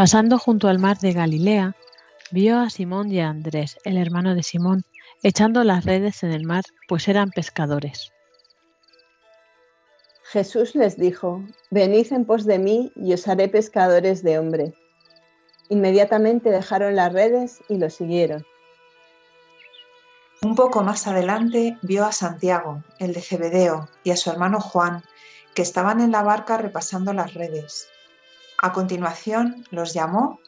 Pasando junto al mar de Galilea, vio a Simón y a Andrés, el hermano de Simón, echando las redes en el mar, pues eran pescadores. Jesús les dijo, Venid en pos de mí y os haré pescadores de hombre. Inmediatamente dejaron las redes y lo siguieron. Un poco más adelante vio a Santiago, el de Zebedeo, y a su hermano Juan, que estaban en la barca repasando las redes. A continuación los llamó,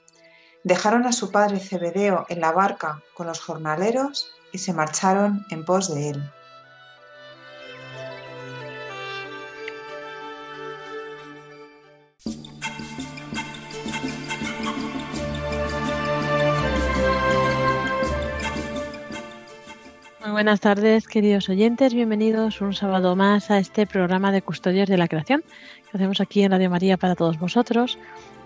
dejaron a su padre Zebedeo en la barca con los jornaleros y se marcharon en pos de él. Buenas tardes, queridos oyentes. Bienvenidos un sábado más a este programa de Custodios de la Creación que hacemos aquí en Radio María para todos vosotros.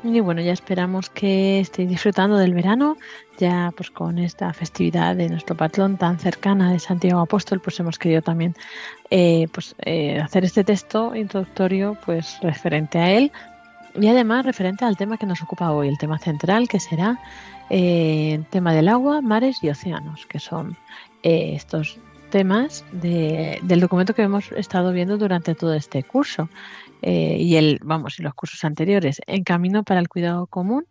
Y bueno, ya esperamos que estéis disfrutando del verano, ya pues con esta festividad de nuestro patrón tan cercana de Santiago Apóstol, pues hemos querido también eh, pues, eh, hacer este texto introductorio pues referente a él y además referente al tema que nos ocupa hoy, el tema central que será eh, el tema del agua, mares y océanos, que son estos temas del documento que hemos estado viendo durante todo este curso. Eh, y el, vamos, y los cursos anteriores, en camino para el cuidado común,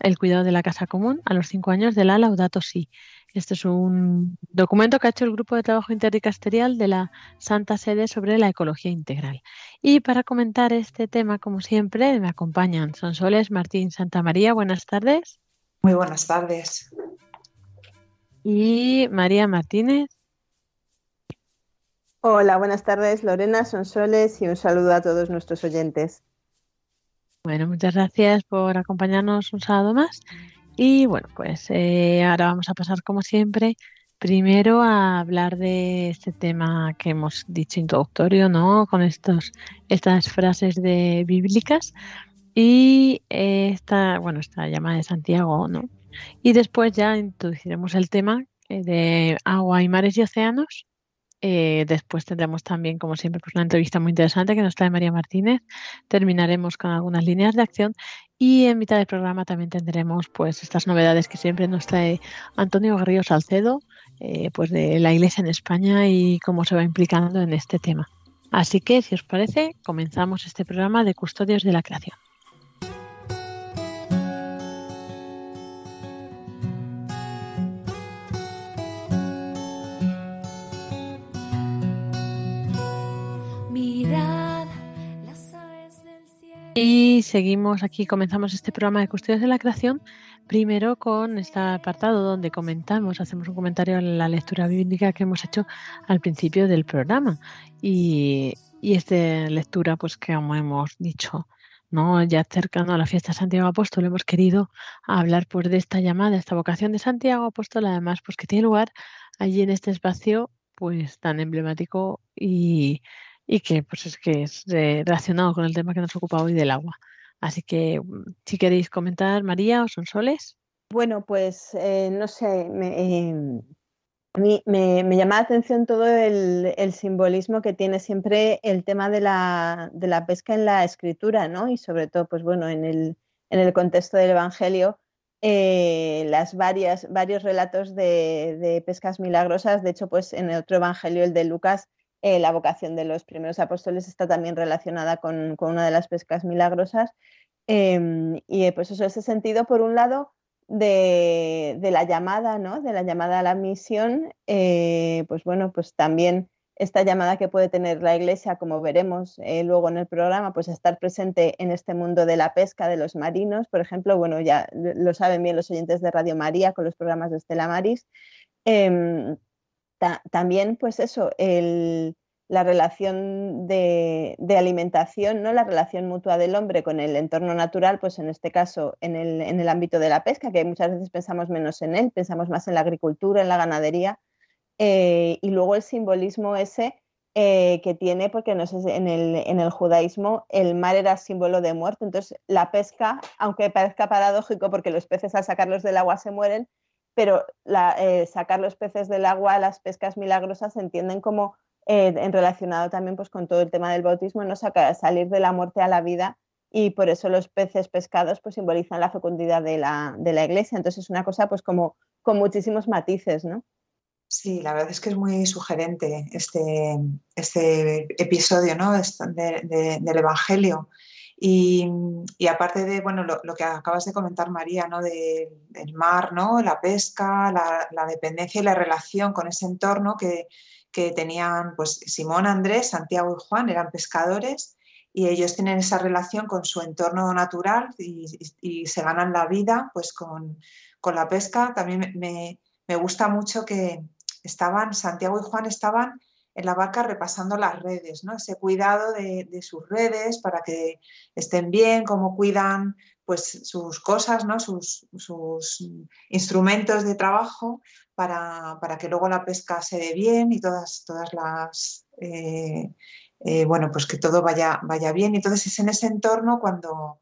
el cuidado de la casa común a los cinco años de la Laudato Si. Este es un documento que ha hecho el Grupo de Trabajo Interdicasterial de la Santa Sede sobre la ecología integral. Y para comentar este tema, como siempre, me acompañan Sonsoles Martín Santa María. Buenas tardes. Muy buenas tardes. Y María Martínez. Hola, buenas tardes Lorena, Sonsoles y un saludo a todos nuestros oyentes. Bueno, muchas gracias por acompañarnos un sábado más. Y bueno, pues eh, ahora vamos a pasar como siempre primero a hablar de este tema que hemos dicho introductorio, ¿no? Con estos, estas frases de bíblicas y esta, bueno, esta llamada de Santiago, ¿no? Y después ya introduciremos el tema eh, de agua y mares y océanos eh, después tendremos también, como siempre, pues una entrevista muy interesante que nos trae María Martínez. Terminaremos con algunas líneas de acción y en mitad del programa también tendremos pues estas novedades que siempre nos trae Antonio Garrido Salcedo, eh, pues de la Iglesia en España y cómo se va implicando en este tema. Así que, si os parece, comenzamos este programa de Custodios de la Creación. Seguimos aquí, comenzamos este programa de Custodios de la Creación, primero con este apartado donde comentamos, hacemos un comentario en la lectura bíblica que hemos hecho al principio del programa. Y, esta lectura, pues como hemos dicho, ¿no? ya cercano a la fiesta de Santiago Apóstol, hemos querido hablar pues, de esta llamada, esta vocación de Santiago Apóstol, además, pues que tiene lugar allí en este espacio pues tan emblemático y y que pues es que es eh, relacionado con el tema que nos ocupa hoy del agua. Así que si queréis comentar, María o Sonsoles. Bueno, pues eh, no sé, me, em, a mí me, llama la atención todo el, simbolismo que tiene siempre el tema de la, de la, pesca en la escritura, ¿no? Y sobre todo, pues bueno, en el, en el contexto del Evangelio, eh, las varias, varios relatos de, de, pescas milagrosas. De hecho, pues en el otro Evangelio, el de Lucas, eh, la vocación de los primeros apóstoles está también relacionada con, una de las pescas milagrosas. Em, y eh, pues eso, ese sentido, por un lado, de, la llamada, ¿no? De la llamada a la misión, eh, pues bueno, pues también esta llamada que puede tener la Iglesia, como veremos luego en el programa, pues estar presente en este mundo de la pesca de los marinos, por ejemplo, bueno, ya lo saben bien los oyentes de Radio María con los programas de Estela Maris. También, pues eso, el, la relación de, alimentación, ¿no? la relación mutua del hombre con el entorno natural, pues en este caso en el, ámbito de la pesca, que muchas veces pensamos menos en él, pensamos más en la agricultura, en la ganadería, eh, y luego el simbolismo ese eh, que tiene, porque no sé, en el, en el judaísmo el mar era símbolo de muerte, entonces la pesca, aunque parezca paradójico porque los peces al sacarlos del agua se mueren, pero eh, sacar los peces del agua, las pescas milagrosas se entienden como eh, en relacionado también pues, con todo el tema del bautismo, ¿no? Saca, salir de la muerte a la vida y por eso los peces pescados pues, simbolizan la fecundidad de la, de la iglesia. Entonces es una cosa pues como con muchísimos matices, ¿no? Sí, la verdad es que es muy sugerente este, este episodio ¿no? del Evangelio. Y, y, aparte de bueno, lo, que acabas de comentar, María, ¿no? De, del mar, ¿no? la pesca, la, dependencia y la relación con ese entorno que, que tenían, pues Simón, Andrés, Santiago y Juan eran pescadores y ellos tienen esa relación con su entorno natural y, se ganan la vida pues con, la pesca. También me, gusta mucho que estaban, Santiago y Juan estaban en la barca repasando las redes, ¿no? ese cuidado de, sus redes para que estén bien, cómo cuidan pues, sus cosas, ¿no? sus, instrumentos de trabajo para, que luego la pesca se dé bien y todas, todas las, eh, eh, bueno, pues que todo vaya, vaya bien. Entonces es en ese entorno cuando,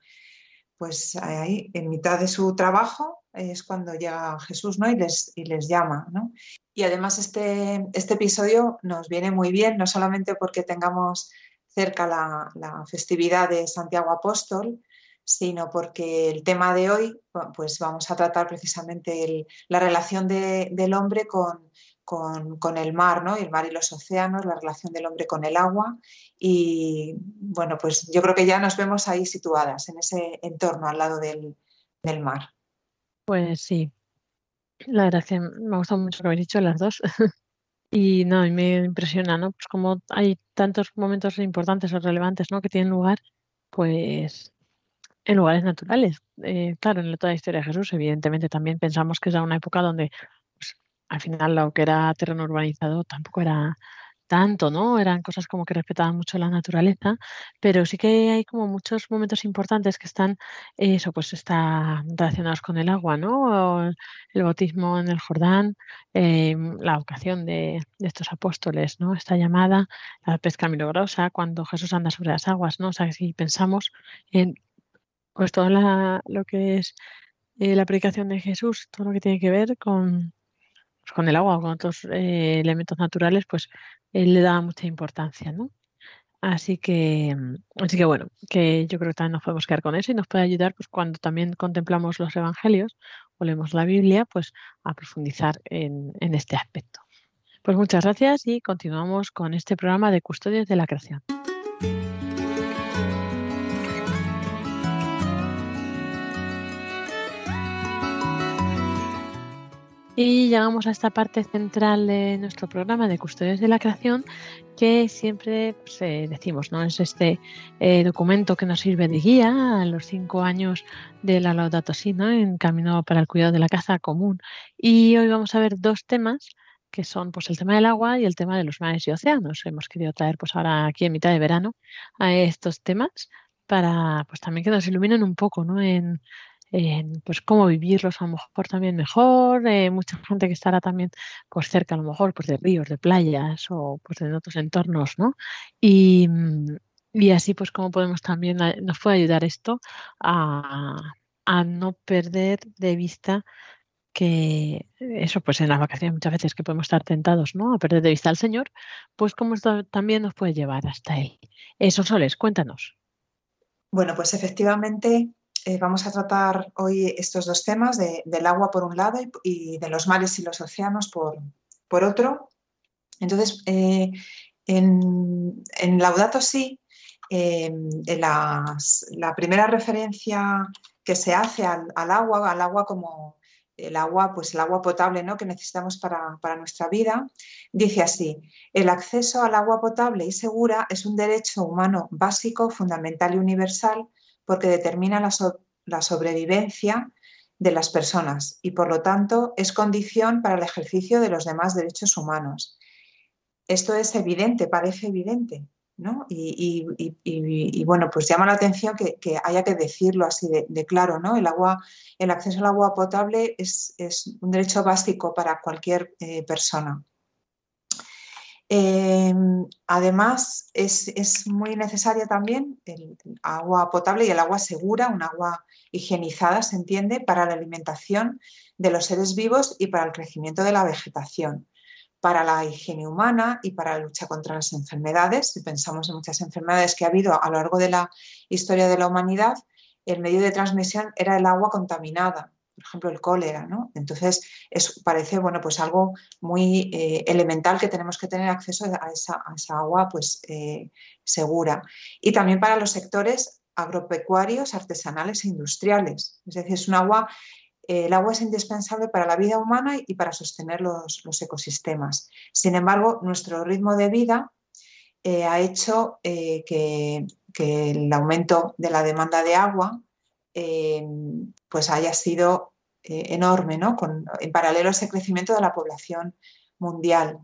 pues ahí, en mitad de su trabajo, es cuando llega Jesús ¿no? y, les, y les llama. ¿no? Y además este, este episodio nos viene muy bien, no solamente porque tengamos cerca la, la festividad de Santiago Apóstol, sino porque el tema de hoy, pues vamos a tratar precisamente la relación del hombre con, el mar, ¿no? El mar y los océanos, la relación del hombre con el agua. Y bueno, pues yo creo que ya nos vemos ahí situadas, en ese entorno al lado del, mar. Pues sí, la verdad es que me ha gustado mucho que habéis dicho las dos. y no, me impresiona, ¿no? Pues como hay tantos momentos importantes o relevantes, ¿no? Que tienen lugar, pues en lugares naturales. Eh, claro, en toda la historia de Jesús, evidentemente también pensamos que era una época donde pues, al final lo que era terreno urbanizado tampoco era tanto, ¿no? Eran cosas como que respetaban mucho la naturaleza, pero sí que hay como muchos momentos importantes que están, eso, pues está relacionados con el agua, ¿no? El bautismo en el Jordán, eh, la vocación de, de, estos apóstoles, ¿no? Esta llamada, la pesca milagrosa, cuando Jesús anda sobre las aguas, ¿no? O sea, si pensamos en pues todo lo que es eh, la predicación de Jesús, todo lo que tiene que ver con, con el agua o con otros eh, elementos naturales, pues él le da mucha importancia, ¿no? Así que, así que bueno, que yo creo que también nos podemos quedar con eso y nos puede ayudar pues cuando también contemplamos los evangelios o leemos la Biblia, pues a profundizar en, en este aspecto. Pues muchas gracias y continuamos con este programa de Custodios de la Creación. Y llegamos a esta parte central de nuestro programa de Custodios de la Creación, que siempre pues, eh, decimos, ¿no? Es este eh, documento que nos sirve de guía a los cinco años de la Laudato ¿no? En camino para el cuidado de la casa común. Y hoy vamos a ver dos temas que son pues el tema del agua y el tema de los mares y océanos. Hemos querido traer pues ahora aquí en mitad de verano a estos temas para pues también que nos iluminen un poco, ¿no? En, pues cómo vivirlos a lo mejor también mejor, eh, mucha gente que estará también pues cerca a lo mejor pues de ríos, de playas o pues de otros entornos, ¿no? Y, mm, y así pues cómo podemos también, eh, nos puede ayudar esto a, a no perder de vista que eso pues en las vacaciones muchas veces que podemos estar tentados ¿no? a perder de vista al Señor, pues cómo esto también nos puede llevar hasta Él. Eso, Soles, cuéntanos. Bueno, pues efectivamente eh, vamos a tratar hoy estos dos temas, del agua por un lado y, de los mares y los océanos por, por otro. Entonces, eh, en, Laudato Si, eh, la primera referencia que se hace al, agua, al agua como, el agua, pues el agua potable ¿no? que necesitamos para, nuestra vida, dice así, el acceso al agua potable y segura es un derecho humano básico, fundamental y universal porque determina la, sobrevivencia de las personas y por lo tanto es condición para el ejercicio de los demás derechos humanos. Esto es evidente, parece evidente, y, bueno, pues llama la atención que, haya que decirlo así de, claro, ¿no? El agua, el acceso al agua potable es, un derecho básico para cualquier eh, persona. Em, además, es, muy necesaria también el agua potable y el agua segura, un agua higienizada, se entiende, para la alimentación de los seres vivos y para el crecimiento de la vegetación para la higiene humana y para la lucha contra las enfermedades. Si pensamos en muchas enfermedades que ha habido a lo largo de la historia de la humanidad, el medio de transmisión era el agua contaminada, por ejemplo el cólera, ¿no? Entonces es, parece bueno pues algo muy eh, elemental que tenemos que tener acceso a esa, agua pues eh, segura y también para los sectores agropecuarios, artesanales e industriales. Es decir, es un agua el agua es indispensable para la vida humana y para sostener los, ecosistemas. Sin embargo, nuestro ritmo de vida eh, ha hecho eh, que, el aumento de la demanda de agua pues haya sido enorme, ¿no? en paralelo a ese crecimiento de la población mundial,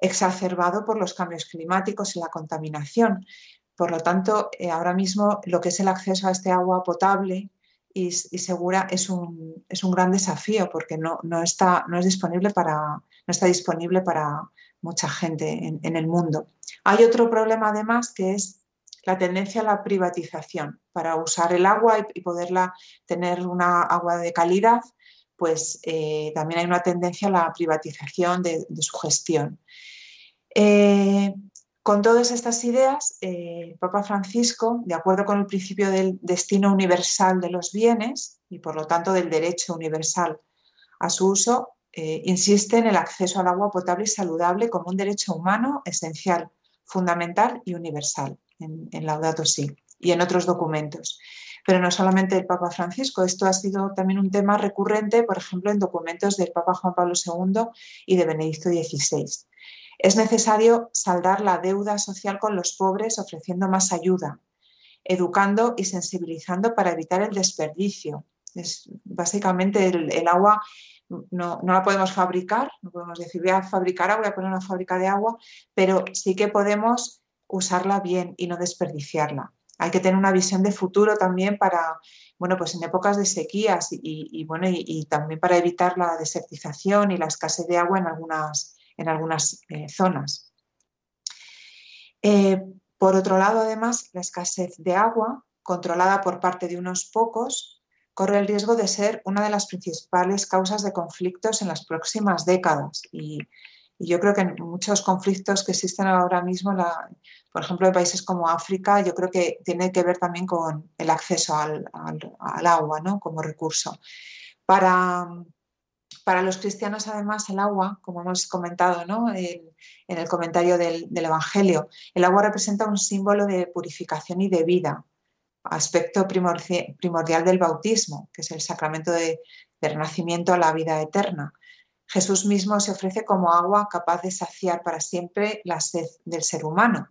exacerbado por los cambios climáticos y la contaminación. Por lo tanto, ahora mismo lo que es el acceso a este agua potable y, segura es un, es un, gran desafío porque no, no, está, no, es disponible para, no está disponible para mucha gente en, en, el mundo. Hay otro problema además que es la tendencia a la privatización. Para usar el agua y, poderla tener una agua de calidad, pues eh, también hay una tendencia a la privatización de, su gestión. Eh, con todas estas ideas, el eh, Papa Francisco, de acuerdo con el principio del destino universal de los bienes y por lo tanto del derecho universal a su uso, insiste en el acceso al agua potable y saludable como un derecho humano esencial, fundamental y universal en, en Laudato Si y en otros documentos. Pero no solamente el Papa Francisco, esto ha sido también un tema recurrente, por ejemplo, en documentos del Papa Juan Pablo II y de Benedicto XVI. Es necesario saldar la deuda social con los pobres ofreciendo más ayuda, educando y sensibilizando para evitar el desperdicio. Es, básicamente el, agua no, la podemos fabricar, no podemos decir voy a fabricar agua, voy a poner una fábrica de agua, pero sí que podemos usarla bien y no desperdiciarla. Hay que tener una visión de futuro también para, bueno, pues en épocas de sequías y, bueno, y también para evitar la desertización y la escasez de agua en algunas, en algunas eh, zonas. Eh, por otro lado, además, la escasez de agua, controlada por parte de unos pocos, corre el riesgo de ser una de las principales causas de conflictos en las próximas décadas. Y, yo creo que muchos conflictos que existen ahora mismo, por ejemplo, en países como África, yo creo que tiene que ver también con el acceso al, agua ¿no? como recurso. Para, para los cristianos, además, el agua, como hemos comentado en, el comentario del, Evangelio, el agua representa un símbolo de purificación y de vida, aspecto primordial del bautismo, que es el sacramento de, renacimiento a la vida eterna. Jesús mismo se ofrece como agua capaz de saciar para siempre la sed del ser humano.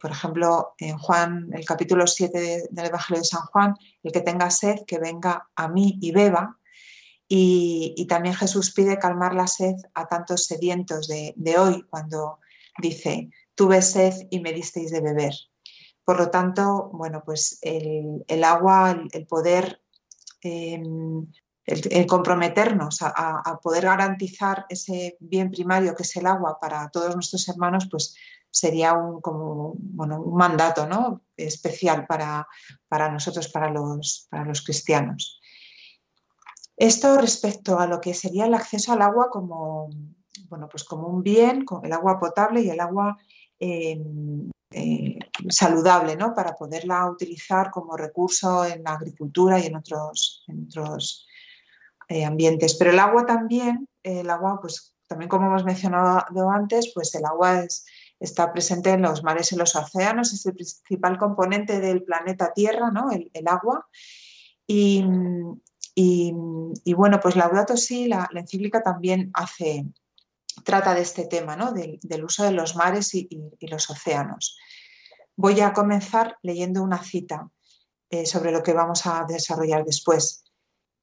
por ejemplo, en Juan, el capítulo 7 del Evangelio de San Juan, el que tenga sed, que venga a mí y beba. Y, también Jesús pide calmar la sed a tantos sedientos de, hoy, cuando dice, tuve sed y me disteis de beber. Por lo tanto, bueno, pues el, agua, el, poder, em, el, comprometernos a, poder garantizar ese bien primario que es el agua para todos nuestros hermanos, pues sería un, como, bueno, un mandato ¿no? especial para, para nosotros, para los, para los cristianos. Esto respecto a lo que sería el acceso al agua como, bueno, pues como un bien, el agua potable y el agua em, eh, saludable, ¿no? Para poderla utilizar como recurso en la agricultura y en otros, otros eh, ambientes. Pero el agua también, el agua, pues también como hemos mencionado antes, pues el agua está presente en los mares y los océanos, es el principal componente del planeta Tierra, ¿no? el, agua. Y, bueno, pues Laudato Si, la, encíclica también hace, trata de este tema, ¿no? del, uso de los mares y, los océanos. Voy a comenzar leyendo una cita eh, sobre lo que vamos a desarrollar después.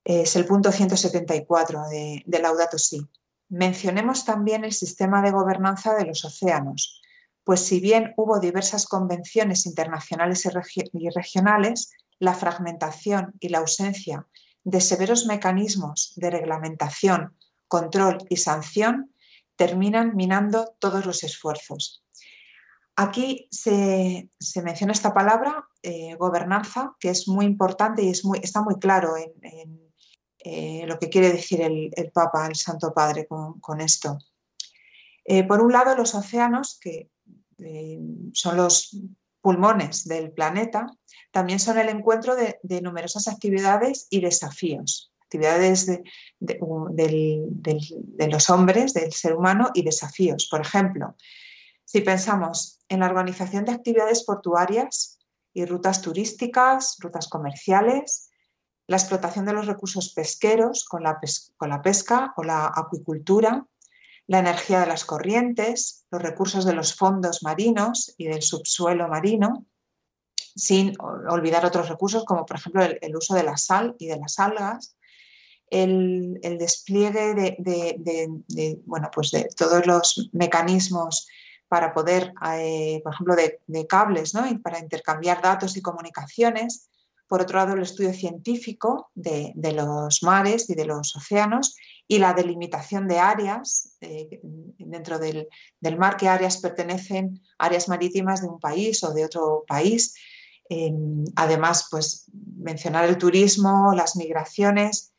Es el punto 174 de, de Laudato Si. Mencionemos también el sistema de gobernanza de los océanos, pues si bien hubo diversas convenciones internacionales y regionales, la fragmentación y la ausencia de severos mecanismos de reglamentación, control y sanción terminan minando todos los esfuerzos. Aquí se, menciona esta palabra, eh, gobernanza, que es muy importante y es muy, está muy claro en, eh, lo que quiere decir el, Papa, el Santo Padre, con, esto. Eh, por un lado, los océanos, que son los pulmones del planeta, también son el encuentro de, numerosas actividades y desafíos, actividades de, los hombres, del ser humano y desafíos. Por ejemplo, si pensamos en la organización de actividades portuarias y rutas turísticas, rutas comerciales, la explotación de los recursos pesqueros con la, con la pesca o la acuicultura, la energía de las corrientes, los recursos de los fondos marinos y del subsuelo marino, sin olvidar otros recursos como por ejemplo el, uso de la sal y de las algas, el, despliegue de, bueno, pues de todos los mecanismos para poder, eh, por ejemplo, de, cables, ¿no? para intercambiar datos y comunicaciones. Por otro lado, el estudio científico de, los mares y de los océanos y la delimitación de áreas eh, dentro del, mar, qué áreas pertenecen, áreas marítimas de un país o de otro país. además, pues mencionar el turismo, las migraciones,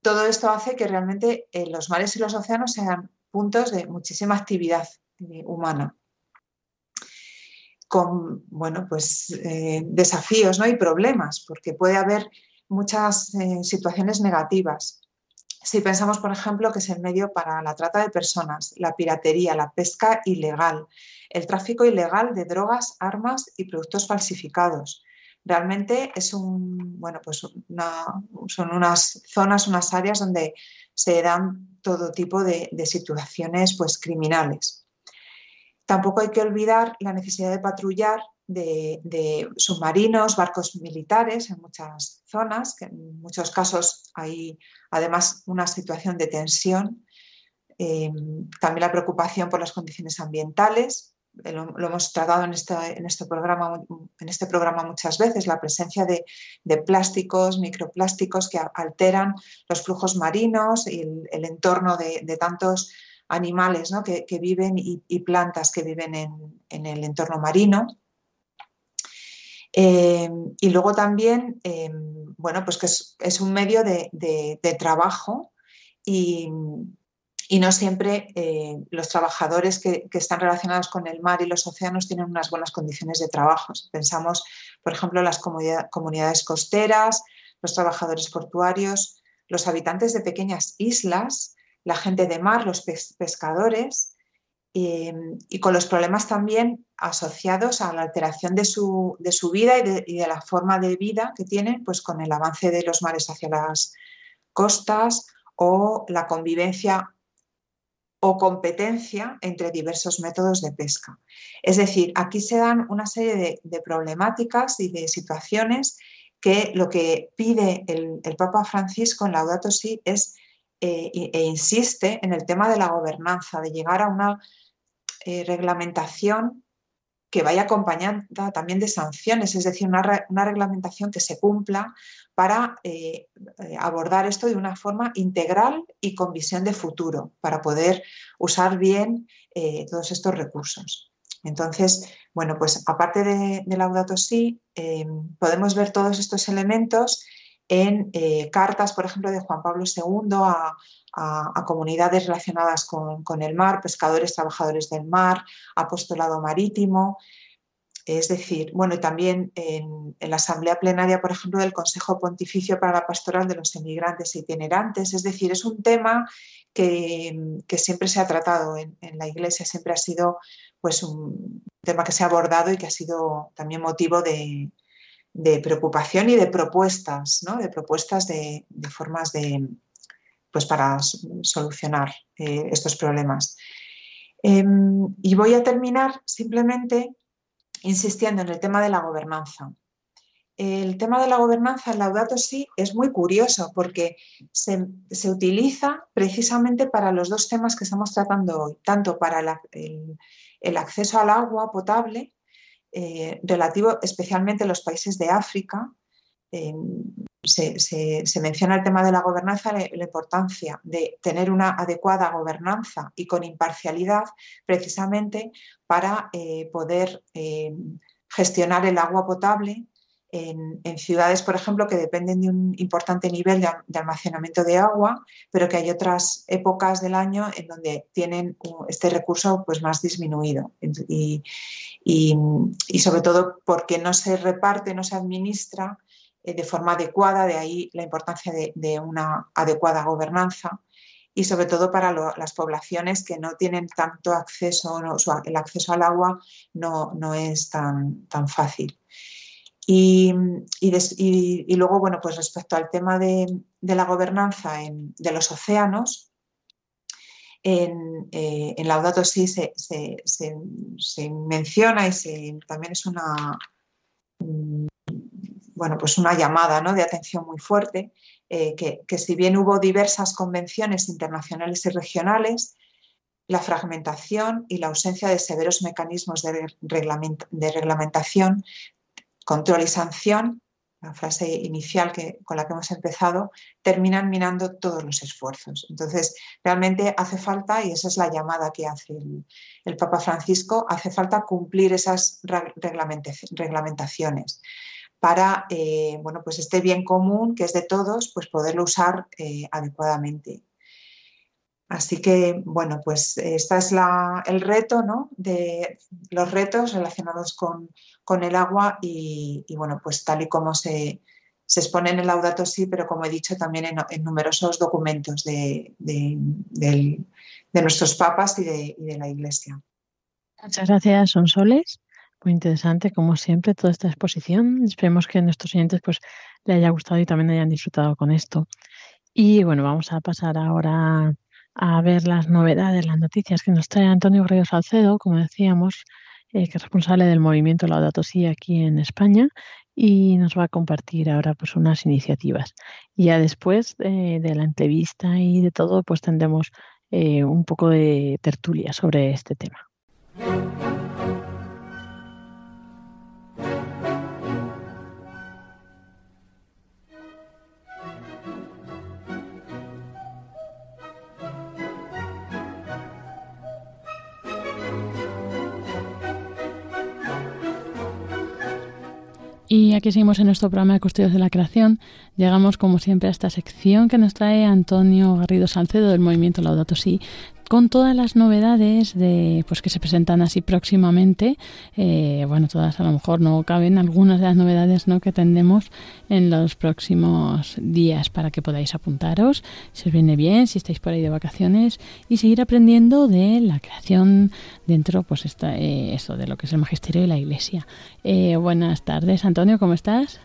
todo esto hace que realmente eh, los mares y los océanos sean puntos de muchísima actividad eh, humana con bueno, pues, desafíos ¿no? y problemas, porque puede haber muchas situaciones negativas. Si pensamos, por ejemplo, que es el medio para la trata de personas, la piratería, la pesca ilegal, el tráfico ilegal de drogas, armas y productos falsificados. Realmente es un, bueno, pues son unas zonas, unas áreas donde se dan todo tipo de, situaciones pues, criminales. Tampoco hay que olvidar la necesidad de patrullar de, submarinos, barcos militares en muchas zonas, que en muchos casos hay además una situación de tensión. Eh, también la preocupación por las condiciones ambientales. Eh, lo, hemos tratado este, este en este programa muchas veces, la presencia de, plásticos, microplásticos que alteran los flujos marinos y el, entorno de, tantos animales que, viven y, plantas que viven en, en el entorno marino. Em, y luego también, em, bueno, pues que es, un medio de, trabajo y, no siempre eh, los trabajadores que, están relacionados con el mar y los océanos tienen unas buenas condiciones de trabajo. Pensamos, por ejemplo, las comunidades costeras, los trabajadores portuarios, los habitantes de pequeñas islas, la gente de mar, los pescadores, y, con los problemas también asociados a la alteración de su, vida y de, la forma de vida que tienen pues, con el avance de los mares hacia las costas o la convivencia o competencia entre diversos métodos de pesca. Es decir, aquí se dan una serie de, problemáticas y de situaciones que lo que pide el, Papa Francisco en Laudato Si es eh, e insiste en el tema de la gobernanza, de llegar a una eh, reglamentación que vaya acompañada también de sanciones, es decir, una, reglamentación que se cumpla para eh, eh, abordar esto de una forma integral y con visión de futuro, para poder usar bien todos estos recursos. Entonces, bueno, pues aparte de, de Laudato Si, podemos ver todos estos elementos en cartas, por ejemplo, de Juan Pablo II a, comunidades relacionadas con, el mar, pescadores, trabajadores del mar, apostolado marítimo. Es decir, bueno, y también en, la asamblea plenaria, por ejemplo, del Consejo Pontificio para la Pastoral de los Emigrantes e Itinerantes. Es decir, es un tema que, siempre se ha tratado en, la Iglesia, siempre ha sido pues, un tema que se ha abordado y que ha sido también motivo de, preocupación y de propuestas, ¿no? de propuestas de, formas de, pues para solucionar eh, estos problemas. Em, y voy a terminar simplemente insistiendo en el tema de la gobernanza. El tema de la gobernanza en Laudato Si es muy curioso porque se, utiliza precisamente para los dos temas que estamos tratando hoy, tanto para el, acceso al agua potable, eh, relativo especialmente en los países de África, se, menciona el tema de la gobernanza, la, importancia de tener una adecuada gobernanza y con imparcialidad, precisamente para eh, poder eh, gestionar el agua potable en, ciudades, por ejemplo, que dependen de un importante nivel de, almacenamiento de agua, pero que hay otras épocas del año en donde tienen este recurso pues, más disminuido. Y, sobre todo porque no se reparte, no se administra eh, de forma adecuada, de ahí la importancia de, una adecuada gobernanza y sobre todo para las poblaciones que no tienen tanto acceso, el acceso al agua no, no es tan, tan fácil. Y, luego, bueno, pues respecto al tema de, la gobernanza de los océanos, en, eh, en Laudato Si se, menciona y también es una, bueno, pues una llamada de atención muy fuerte, eh, que, si bien hubo diversas convenciones internacionales y regionales, la fragmentación y la ausencia de severos mecanismos de, reglamentación, control y sanción, la frase inicial que, con la que hemos empezado, terminan minando todos los esfuerzos. Entonces, realmente hace falta, y esa es la llamada que hace el, Papa Francisco, hace falta cumplir esas reglamentaciones para eh, bueno, pues este bien común que es de todos, pues poderlo usar eh, adecuadamente. Así que, bueno, pues este es el reto, ¿no? De los retos relacionados con, el agua y, bueno, pues tal y como se, expone en el Laudato sí, pero como he dicho también en, numerosos documentos de, nuestros papas y de, y de la Iglesia. Muchas gracias, Sonsoles. Muy interesante, como siempre, toda esta exposición. Esperemos que a nuestros oyentes pues, le haya gustado y también hayan disfrutado con esto. Y bueno, vamos a pasar ahora a ver las novedades, las noticias que nos trae Antonio Guerrero Salcedo, como decíamos, eh, que es responsable del movimiento Laudato Si aquí en España y nos va a compartir ahora pues unas iniciativas. Y ya después eh, de la entrevista y de todo, pues tendremos eh, un poco de tertulia sobre este tema. Y aquí seguimos en nuestro programa de Custodios de la Creación. Llegamos, como siempre, a esta sección que nos trae Antonio Garrido Salcedo del Movimiento Laudato Si, con todas las novedades de pues que se presentan así próximamente. Eh, bueno, todas a lo mejor no caben, algunas de las novedades ¿no? que tendremos en los próximos días para que podáis apuntaros, si os viene bien, si estáis por ahí de vacaciones y seguir aprendiendo de la creación dentro, pues esta, eh, eso, de lo que es el magisterio y la iglesia. Eh, buenas tardes, Antonio, ¿cómo estás?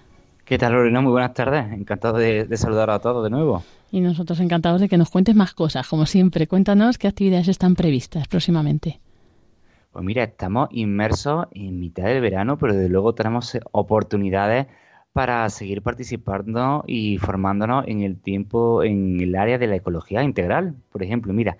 ¿Qué tal, Lorena? Muy buenas tardes. Encantado de, de saludar a todos de nuevo. Y nosotros encantados de que nos cuentes más cosas, como siempre. Cuéntanos qué actividades están previstas próximamente. Pues mira, estamos inmersos en mitad del verano, pero desde luego tenemos oportunidades para seguir participando y formándonos en el tiempo, en el área de la ecología integral. Por ejemplo, mira,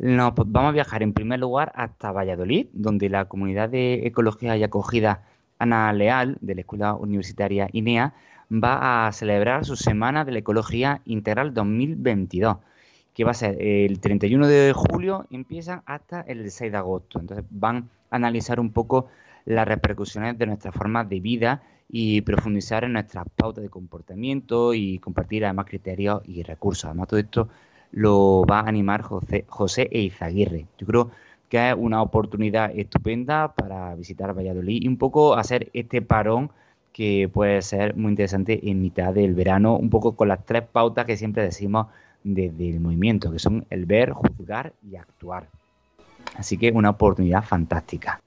nos, vamos a viajar en primer lugar hasta Valladolid, donde la comunidad de ecología y acogida Ana Leal, de la Escuela Universitaria INEA, va a celebrar su Semana de la Ecología Integral 2022, que va a ser el 31 de julio, empieza hasta el 6 de agosto. Entonces van a analizar un poco las repercusiones de nuestra forma de vida y profundizar en nuestras pautas de comportamiento y compartir además criterios y recursos. Además todo esto lo va a animar José, José Eizaguirre. Yo creo que es una oportunidad estupenda para visitar Valladolid y un poco hacer este parón que puede ser muy interesante en mitad del verano, un poco con las tres pautas que siempre decimos desde el movimiento, que son el ver, juzgar y actuar. Así que una oportunidad fantástica.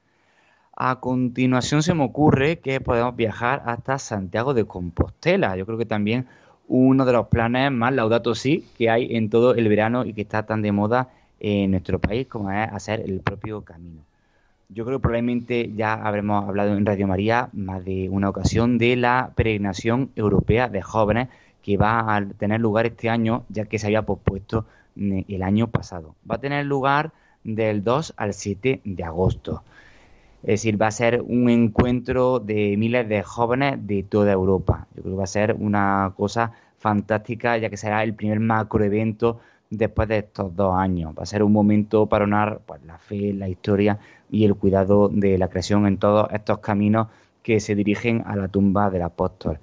A continuación se me ocurre que podemos viajar hasta Santiago de Compostela. Yo creo que también uno de los planes más laudatos sí que hay en todo el verano y que está tan de moda en nuestro país como es hacer el propio camino. Yo creo que probablemente ya habremos hablado en Radio María más de una ocasión de la peregrinación europea de jóvenes que va a tener lugar este año, ya que se había pospuesto mm, el año pasado. Va a tener lugar del 2 al 7 de agosto. Es decir, va a ser un encuentro de miles de jóvenes de toda Europa. Yo creo que va a ser una cosa fantástica, ya que será el primer macroevento después de estos dos años. Va a ser un momento para honrar pues, la fe, la historia y el cuidado de la creación en todos estos caminos que se dirigen a la tumba del apóstol.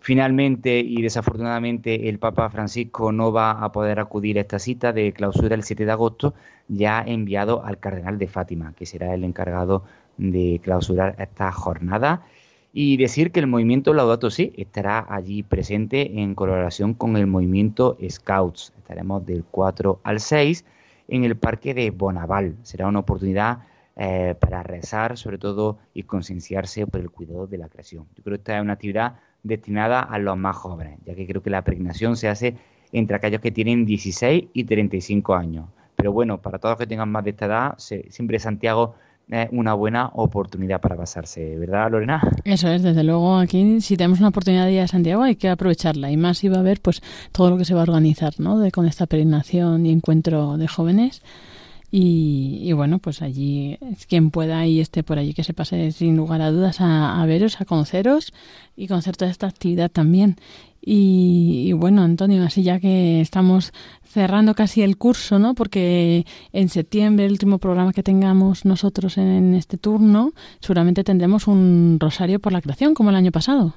Finalmente y desafortunadamente el Papa Francisco no va a poder acudir a esta cita de clausura el 7 de agosto, ya enviado al cardenal de Fátima, que será el encargado de clausurar esta jornada. Y decir que el movimiento Laudato Si estará allí presente en colaboración con el movimiento Scouts. Estaremos del 4 al 6 en el Parque de Bonaval. Será una oportunidad eh, para rezar, sobre todo, y concienciarse por el cuidado de la creación. Yo creo que esta es una actividad destinada a los más jóvenes, ya que creo que la pregnación se hace entre aquellos que tienen 16 y 35 años. Pero bueno, para todos los que tengan más de esta edad, siempre Santiago es una buena oportunidad para pasarse, ¿verdad, Lorena? Eso es, desde luego aquí si tenemos una oportunidad de ir a Santiago hay que aprovecharla y más si va a haber pues todo lo que se va a organizar, ¿no? De, con esta peregrinación y encuentro de jóvenes y, bueno, pues allí quien pueda y esté por allí que se pase sin lugar a dudas a, veros, a conoceros y conocer toda esta actividad también. Y, bueno, Antonio, así ya que estamos cerrando casi el curso, ¿no? Porque en septiembre, el último programa que tengamos nosotros en este turno, seguramente tendremos un rosario por la creación, como el año pasado.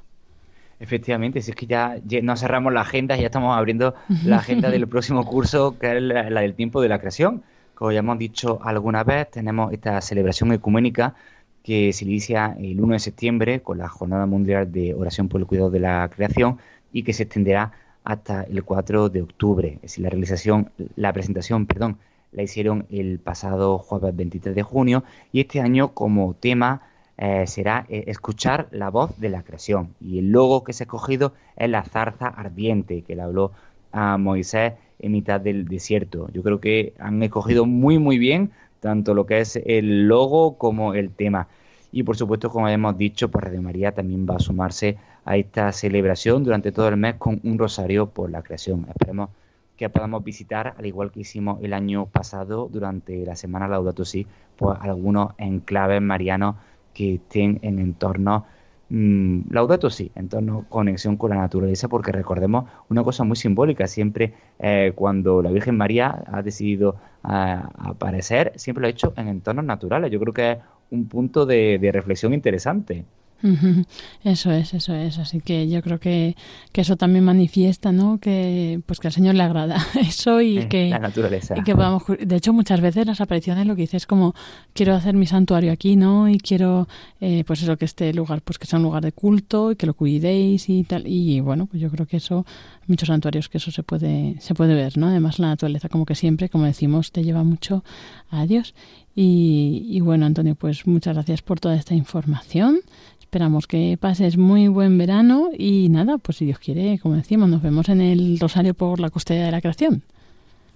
Efectivamente, si es que ya, no cerramos la agenda, ya estamos abriendo la agenda del próximo curso, que es la del tiempo de la creación como ya hemos dicho alguna vez, tenemos esta celebración ecuménica que se inicia el 1 de septiembre con la Jornada Mundial de Oración por el Cuidado de la Creación y que se extenderá hasta el 4 de octubre. Es decir, la realización, la presentación, perdón, la hicieron el pasado jueves 23 de junio y este año como tema eh, será eh, escuchar la voz de la creación. Y el logo que se ha escogido es la zarza ardiente que le habló a Moisés en mitad del desierto. Yo creo que han escogido muy muy bien tanto lo que es el logo como el tema. Y por supuesto, como hemos dicho, pues Radio María también va a sumarse a esta celebración durante todo el mes con un rosario por la creación. Esperemos que podamos visitar, al igual que hicimos el año pasado durante la semana Laudato Si, pues algunos enclaves marianos que estén en entornos Mm, Laudato sí, en torno a conexión con la naturaleza, porque recordemos una cosa muy simbólica, siempre eh, cuando la Virgen María ha decidido aparecer, siempre lo ha hecho en entornos naturales. Yo creo que es un punto de reflexión interesante. Eso es, eso es. Así que yo creo que, que, eso también manifiesta, ¿no? Que pues que al Señor le agrada eso y que la naturaleza. Y que podamos, de hecho, muchas veces las apariciones lo que dice es como quiero hacer mi santuario aquí, ¿no? Y quiero, eh, pues eso que este lugar, pues que sea un lugar de culto y que lo cuidéis y tal. Y bueno, pues yo creo que eso, muchos santuarios que eso se puede, se puede ver, ¿no? Además la naturaleza, como que siempre, como decimos, te lleva mucho a Dios. Y, y bueno, Antonio, pues muchas gracias por toda esta información. Esperamos que pases muy buen verano y nada, pues si Dios quiere, como decimos, nos vemos en el Rosario por la custodia de la creación.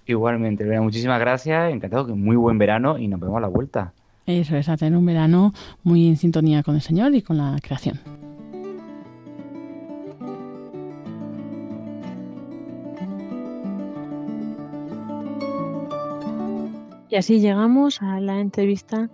Igualmente, muchísimas gracias, encantado, que muy buen verano y nos vemos a la vuelta. Eso es, a tener un verano muy en sintonía con el Señor y con la creación. Y así llegamos a la entrevista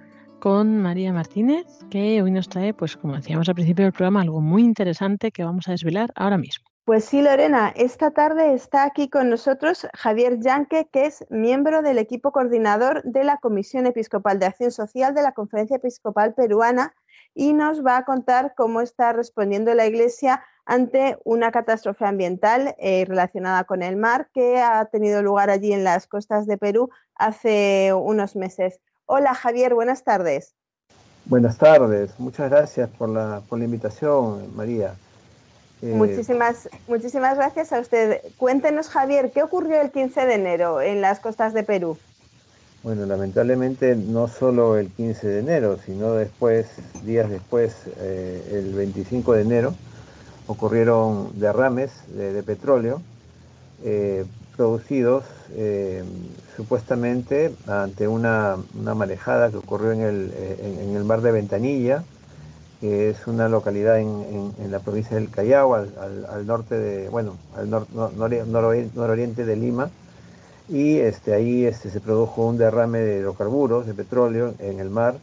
con María Martínez, que hoy nos trae, pues como decíamos al principio del programa, algo muy interesante que vamos a desvelar ahora mismo. Pues sí, Lorena, esta tarde está aquí con nosotros Javier Yanque, que es miembro del equipo coordinador de la Comisión Episcopal de Acción Social de la Conferencia Episcopal Peruana y nos va a contar cómo está respondiendo la Iglesia ante una catástrofe ambiental eh, relacionada con el mar que ha tenido lugar allí en las costas de Perú hace unos meses. Hola Javier, buenas tardes. Buenas tardes, muchas gracias por la, por la invitación, María. Eh, muchísimas, muchísimas gracias a usted. Cuéntenos, Javier, ¿qué ocurrió el 15 de enero en las costas de Perú? Bueno, lamentablemente no solo el 15 de enero, sino después, días después, eh, el 25 de enero, ocurrieron derrames de, petróleo eh, producidos eh, supuestamente ante una, marejada que ocurrió en el, en, el, mar de Ventanilla, que es una localidad en, la provincia del Callao, al, norte de, bueno, al nororiente de Lima, y este, ahí este, se produjo un derrame de hidrocarburos, de petróleo en el mar,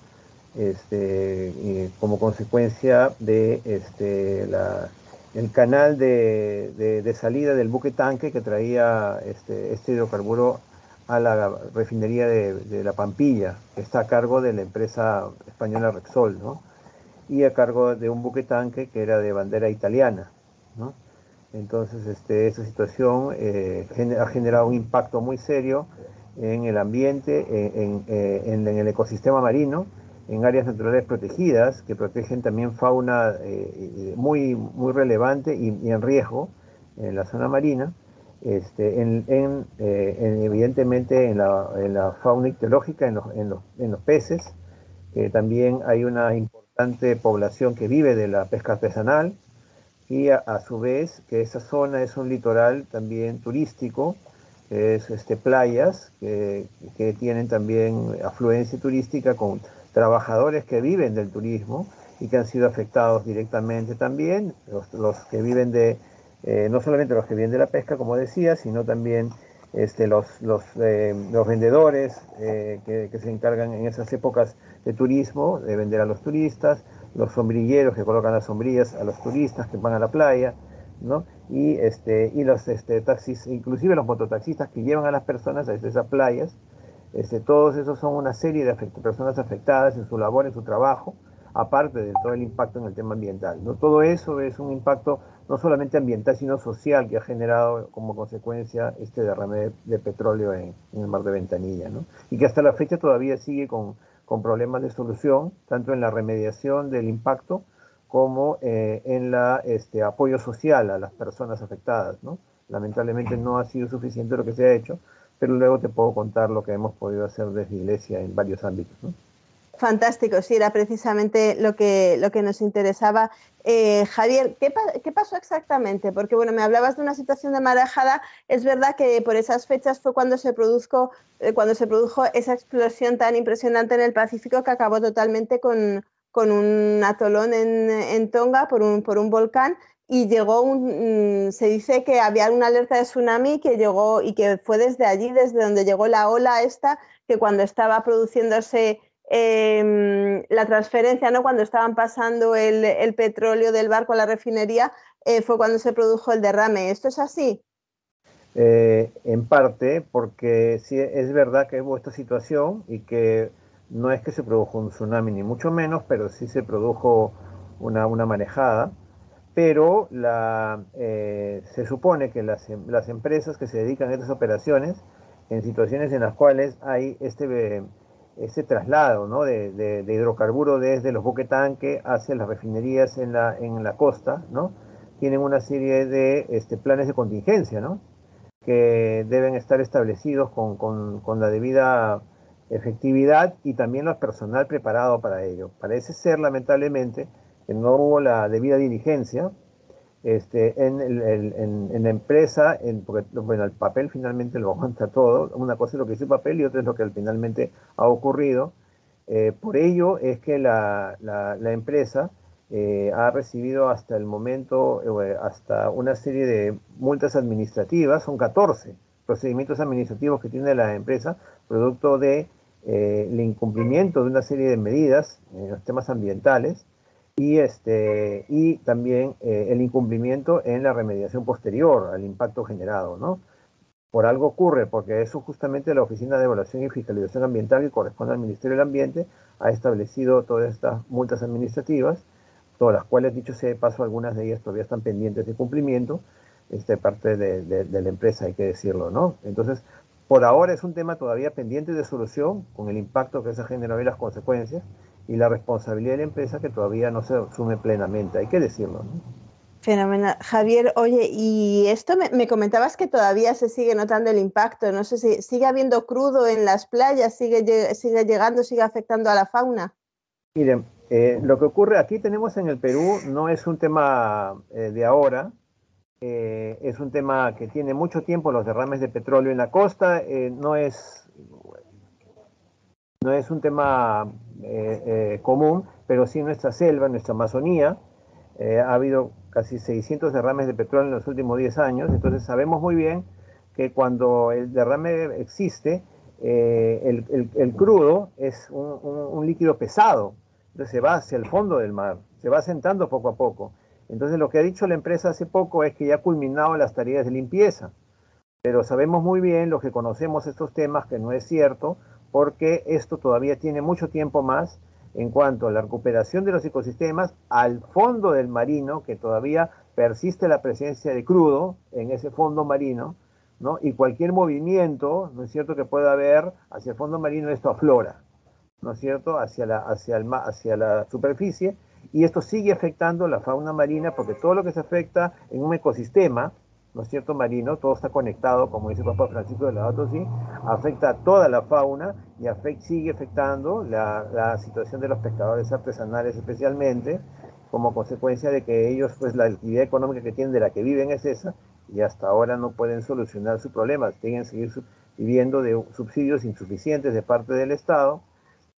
este, como consecuencia de este, la, el canal de, salida del buque tanque que traía este, este hidrocarburo a la refinería de, La Pampilla, que está a cargo de la empresa española Repsol, ¿no? y a cargo de un buque tanque que era de bandera italiana. ¿no? Entonces, este, esa situación eh, ha generado un impacto muy serio en el ambiente, eh, en, el ecosistema marino, en áreas naturales protegidas que protegen también fauna eh, muy, muy relevante y, en riesgo en la zona marina, este, en, evidentemente en la, fauna ictiológica, en los, peces, que también hay una importante población que vive de la pesca artesanal, y a, su vez que esa zona es un litoral también turístico, es este, playas que, tienen también afluencia turística con trabajadores que viven del turismo y que han sido afectados directamente también, los, que viven de, eh, no solamente los que viven de la pesca, como decía, sino también este, los, los, eh, los vendedores eh, que, que, se encargan en esas épocas de turismo, de vender a los turistas, los sombrilleros que colocan las sombrillas a los turistas que van a la playa, ¿no? Y, este, y los este, taxis, inclusive los mototaxistas que llevan a las personas a esas playas, este, todos esos son una serie de personas afectadas en su labor, en su trabajo, aparte de todo el impacto en el tema ambiental. ¿no? Todo eso es un impacto no solamente ambiental, sino social que ha generado como consecuencia este derrame de, petróleo en, el mar de Ventanilla, ¿no? y que hasta la fecha todavía sigue con, con problemas de solución, tanto en la remediación del impacto como eh, en la este, apoyo social a las personas afectadas. ¿no? Lamentablemente no ha sido suficiente lo que se ha hecho, pero luego te puedo contar lo que hemos podido hacer desde Iglesia en varios ámbitos. ¿no? Fantástico, sí, era precisamente lo que, lo que nos interesaba. Eh, Javier, ¿qué, ¿qué, pasó exactamente? Porque, bueno, me hablabas de una situación de marejada. Es verdad que por esas fechas fue cuando se, produjo, eh, cuando se produjo esa explosión tan impresionante en el Pacífico que acabó totalmente con, con un atolón en, en, Tonga por un, por un volcán y llegó un, mm, se dice que había una alerta de tsunami que llegó y que fue desde allí, desde donde llegó la ola esta, que cuando estaba produciéndose Em, la transferencia, ¿no? cuando estaban pasando el, petróleo del barco a la refinería, eh, fue cuando se produjo el derrame. ¿Esto es así? Eh, en parte, porque sí es verdad que hubo esta situación y que no es que se produjo un tsunami ni mucho menos, pero sí se produjo una, manejada. Pero la, eh, se supone que las, las, empresas que se dedican a estas operaciones, en situaciones en las cuales hay este ese traslado ¿no? de, hidrocarburo desde los buquetanques hacia las refinerías en la, en la costa, ¿no? tienen una serie de este, planes de contingencia que deben estar establecidos con, la debida efectividad y también el personal preparado para ello. Parece ser, lamentablemente, no hubo la debida diligencia este, en, la empresa, en, porque bueno, el papel finalmente lo aguanta todo. Una cosa es lo que dice el papel y otra es lo que finalmente ha ocurrido. Eh, por ello es que la, la, empresa eh, ha recibido hasta el momento eh, hasta una serie de multas administrativas, son 14 procedimientos administrativos que tiene la empresa, producto de el incumplimiento de una serie de medidas en los temas ambientales y, este, y también eh, el incumplimiento en la remediación posterior al impacto generado, ¿no? Por algo ocurre, porque eso justamente la Oficina de Evaluación y Fiscalización Ambiental, que corresponde al Ministerio del Ambiente, ha establecido todas estas multas administrativas, todas las cuales, dicho sea de paso, algunas de ellas todavía están pendientes de cumplimiento, este, parte de, de la empresa, hay que decirlo, ¿no? Entonces, por ahora es un tema todavía pendiente de solución, con el impacto que se ha generado y las consecuencias, y la responsabilidad de la empresa que todavía no se asume plenamente, hay que decirlo. Fenomenal. Javier, oye, y esto me, comentabas que todavía se sigue notando el impacto. No sé si sigue habiendo crudo en las playas, sigue, sigue llegando, sigue afectando a la fauna. Miren, eh, lo que ocurre aquí tenemos en el Perú no es un tema eh, de ahora, eh, es un tema que tiene mucho tiempo los derrames de petróleo en la costa, no es no es un tema común, pero sí en nuestra selva, en nuestra Amazonía, ha habido casi 600 derrames de petróleo en los últimos 10 años, entonces sabemos muy bien que cuando el derrame existe, eh, el, crudo es un, líquido pesado, entonces se va hacia el fondo del mar, se va sentando poco a poco. Entonces lo que ha dicho la empresa hace poco es que ya ha culminado las tareas de limpieza, pero sabemos muy bien, los que conocemos estos temas, que no es cierto, porque esto todavía tiene mucho tiempo más en cuanto a la recuperación de los ecosistemas al fondo del marino, que todavía persiste la presencia de crudo en ese fondo marino, ¿no? Y cualquier movimiento, ¿no es cierto?, que pueda haber hacia el fondo marino, esto aflora, ¿no es cierto?, hacia la, hacia, el, hacia la superficie, y esto sigue afectando la fauna marina, porque todo lo que se afecta en un ecosistema, ¿no es cierto?, marino, todo está conectado, como dice Papa Francisco de la sí, afecta a toda la fauna y sigue afectando la, situación de los pescadores artesanales especialmente, como consecuencia de que ellos, pues la actividad económica que tienen, de la que viven es esa, y hasta ahora no pueden solucionar su problema, tienen que seguir viviendo de subsidios insuficientes de parte del Estado,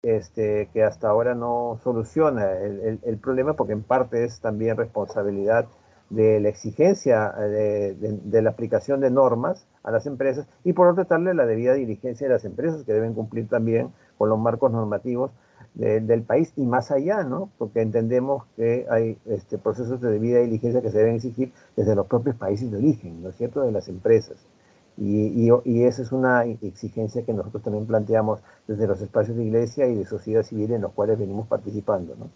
este, que hasta ahora no soluciona el problema porque en parte es también responsabilidad de la exigencia eh, de, la aplicación de normas a las empresas y por otro darle la debida diligencia de las empresas que deben cumplir también con los marcos normativos del país y más allá, ¿no? Porque entendemos que hay este, procesos de debida diligencia que se deben exigir desde los propios países de origen, ¿no es cierto?, de las empresas. Y, y, esa es una exigencia que nosotros también planteamos desde los espacios de iglesia y de sociedad civil en los cuales venimos participando, ¿no?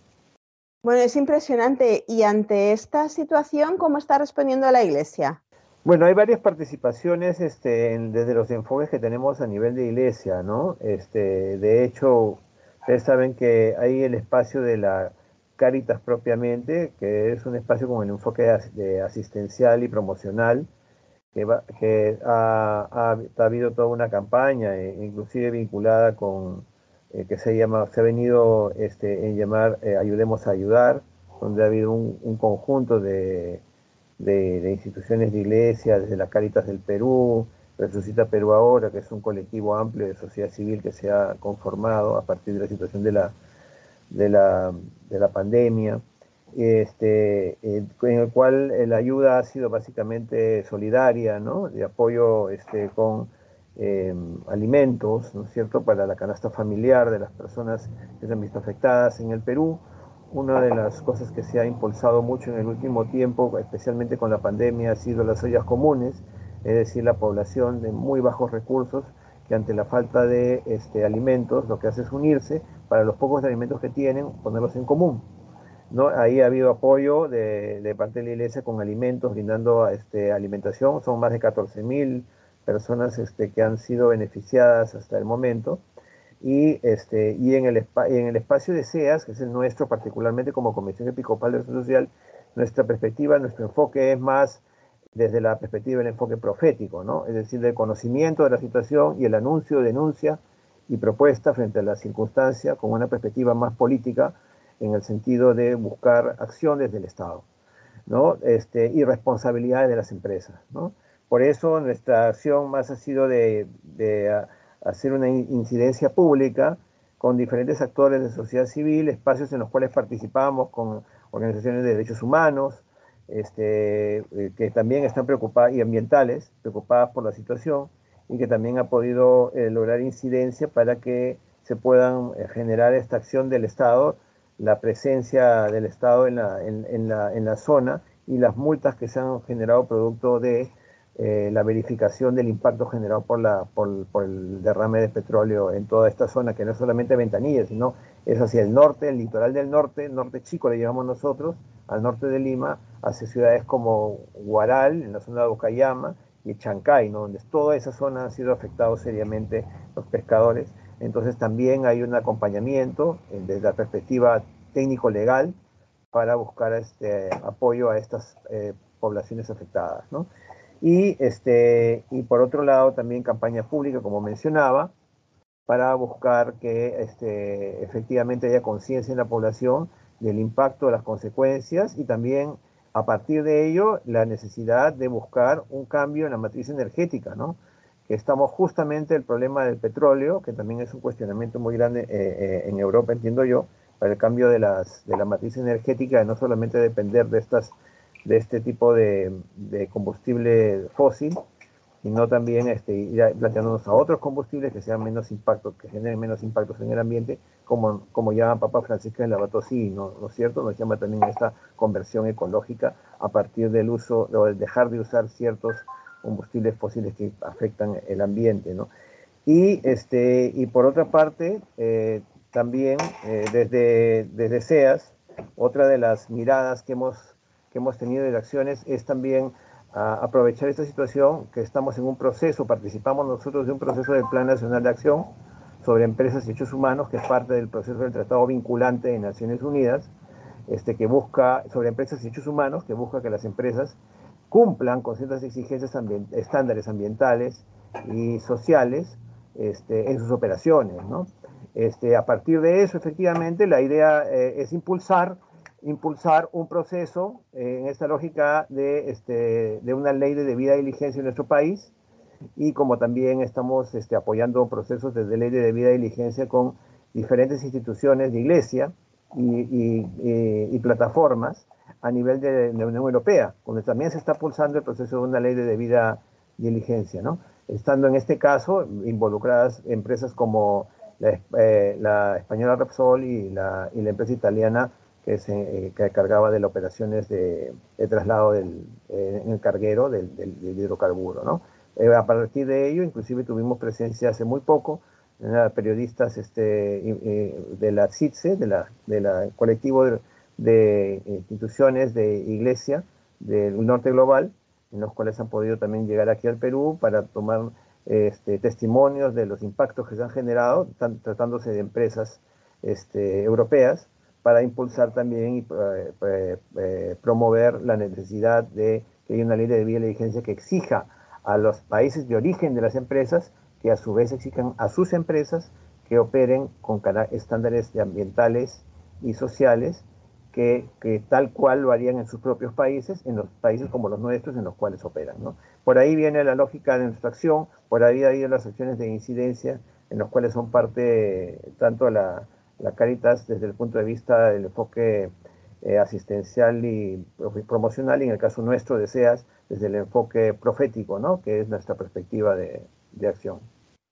Bueno, es impresionante. Y ante esta situación, ¿cómo está respondiendo la Iglesia? Bueno, hay varias participaciones este, desde los enfoques que tenemos a nivel de Iglesia, ¿no? Este, de hecho, ustedes saben que hay el espacio de la Caritas propiamente, que es un espacio con el enfoque de asistencial y promocional, que, que ha, ha, habido toda una campaña, e inclusive vinculada con eh, que se, ha venido este, en llamar eh, Ayudemos a Ayudar, donde ha habido un, conjunto de, de, instituciones de iglesia, desde la Caritas del Perú, Resucita Perú Ahora, que es un colectivo amplio de sociedad civil que se ha conformado a partir de la situación de la, de la, de pandemia, este, en el cual la ayuda ha sido básicamente solidaria, ¿no? de apoyo este, con eh, alimentos, ¿no es cierto?, para la canasta familiar de las personas que se han visto afectadas en el Perú. Una de las cosas que se ha impulsado mucho en el último tiempo, especialmente con la pandemia, ha sido las ollas comunes, es decir, la población de muy bajos recursos que ante la falta de este, alimentos lo que hace es unirse para los pocos alimentos que tienen, ponerlos en común. ¿no? Ahí ha habido apoyo de, parte de la iglesia con alimentos, brindando este, alimentación, son más de 14 mil personas este, que han sido beneficiadas hasta el momento. Y, este, en, el en el espacio de SEAS, que es el nuestro, particularmente como Comisión Episcopal de Social, nuestra perspectiva, nuestro enfoque es más desde la perspectiva del enfoque profético, ¿no? es decir, del conocimiento de la situación y el anuncio, denuncia y propuesta frente a la circunstancia con una perspectiva más política en el sentido de buscar acción desde el Estado ¿no? este, y responsabilidades de las empresas. Por eso nuestra acción más ha sido de, hacer una incidencia pública con diferentes actores de sociedad civil, espacios en los cuales participamos con organizaciones de derechos humanos, este, eh, que también están preocupadas, y ambientales, preocupadas por la situación, y que también ha podido eh, lograr incidencia para que se puedan eh, generar esta acción del Estado, la presencia del Estado en la, en, la, en la zona y las multas que se han generado producto de eh, la verificación del impacto generado por, la, por, el derrame de petróleo en toda esta zona, que no es solamente Ventanilla, sino es hacia el norte, el litoral del norte, norte chico le llamamos nosotros, al norte de Lima, hacia ciudades como Guaral, en la zona de Bocayama, y Chancay, donde toda esa zona ha sido afectado seriamente los pescadores. Entonces también hay un acompañamiento eh, desde la perspectiva técnico-legal para buscar este apoyo a estas eh, poblaciones afectadas. ¿no? Y, este, y por otro lado, también campaña pública, como mencionaba, para buscar que este, efectivamente haya conciencia en la población del impacto, de las consecuencias y también a partir de ello la necesidad de buscar un cambio en la matriz energética, ¿no? Que estamos justamente el problema del petróleo, que también es un cuestionamiento muy grande eh, eh, en Europa, entiendo yo, para el cambio de, las, de la matriz energética, no solamente depender de, estas, de este tipo de, combustible fósil, sino también este, planteándonos a otros combustibles que sean menos impactos, que generen menos impactos en el ambiente, como, como llama Papa Francisco en la Batosí, ¿no, ¿no es cierto? Nos llama también esta conversión ecológica a partir del uso, o dejar de usar ciertos combustibles fósiles que afectan el ambiente, ¿no? Y, este, y por otra parte, eh, también eh, desde, desde SEAS, otra de las miradas que hemos, que hemos tenido de acciones es también aprovechar esta situación que estamos en un proceso, participamos nosotros de un proceso del Plan Nacional de Acción sobre Empresas y Hechos Humanos, que es parte del proceso del Tratado Vinculante de Naciones Unidas, este, que busca, sobre empresas y hechos humanos, que busca que las empresas cumplan con ciertas exigencias estándares ambientales y sociales este, en sus operaciones. ¿no? Este, a partir de eso, efectivamente, la idea eh, es impulsar, impulsar un proceso eh, en esta lógica de, este, de una ley de debida diligencia en nuestro país y como también estamos este, apoyando procesos de ley de debida diligencia con diferentes instituciones de iglesia y, plataformas a nivel de la Unión Europea, donde también se está pulsando el proceso de una ley de debida diligencia, ¿no? Estando en este caso involucradas empresas como eh, la, española Repsol y la, y la empresa italiana que se eh, que cargaba de las operaciones de, traslado del, eh, en el carguero del, hidrocarburo. ¿no? a partir de ello, inclusive tuvimos presencia hace muy poco de periodistas este, de la CITSE, de la, de la colectivo de, de instituciones de iglesia del norte global, en los cuales han podido también llegar aquí al Perú para tomar este, testimonios de los impactos que se han generado, tratándose de empresas este, europeas, para impulsar también y eh, eh, eh, promover la necesidad de que haya una ley de diligencia que exija a los países de origen de las empresas que a su vez exijan a sus empresas que operen con estándares ambientales y sociales que, tal cual lo harían en sus propios países, en los países como los nuestros en los cuales operan. Por ahí viene la lógica de nuestra acción, por ahí ha ido las acciones de incidencia, en los cuales son parte tanto la, la Caritas desde el punto de vista del enfoque eh, asistencial y promocional, y en el caso nuestro de SEAS, desde el enfoque profético, ¿no? que es nuestra perspectiva de, de acción.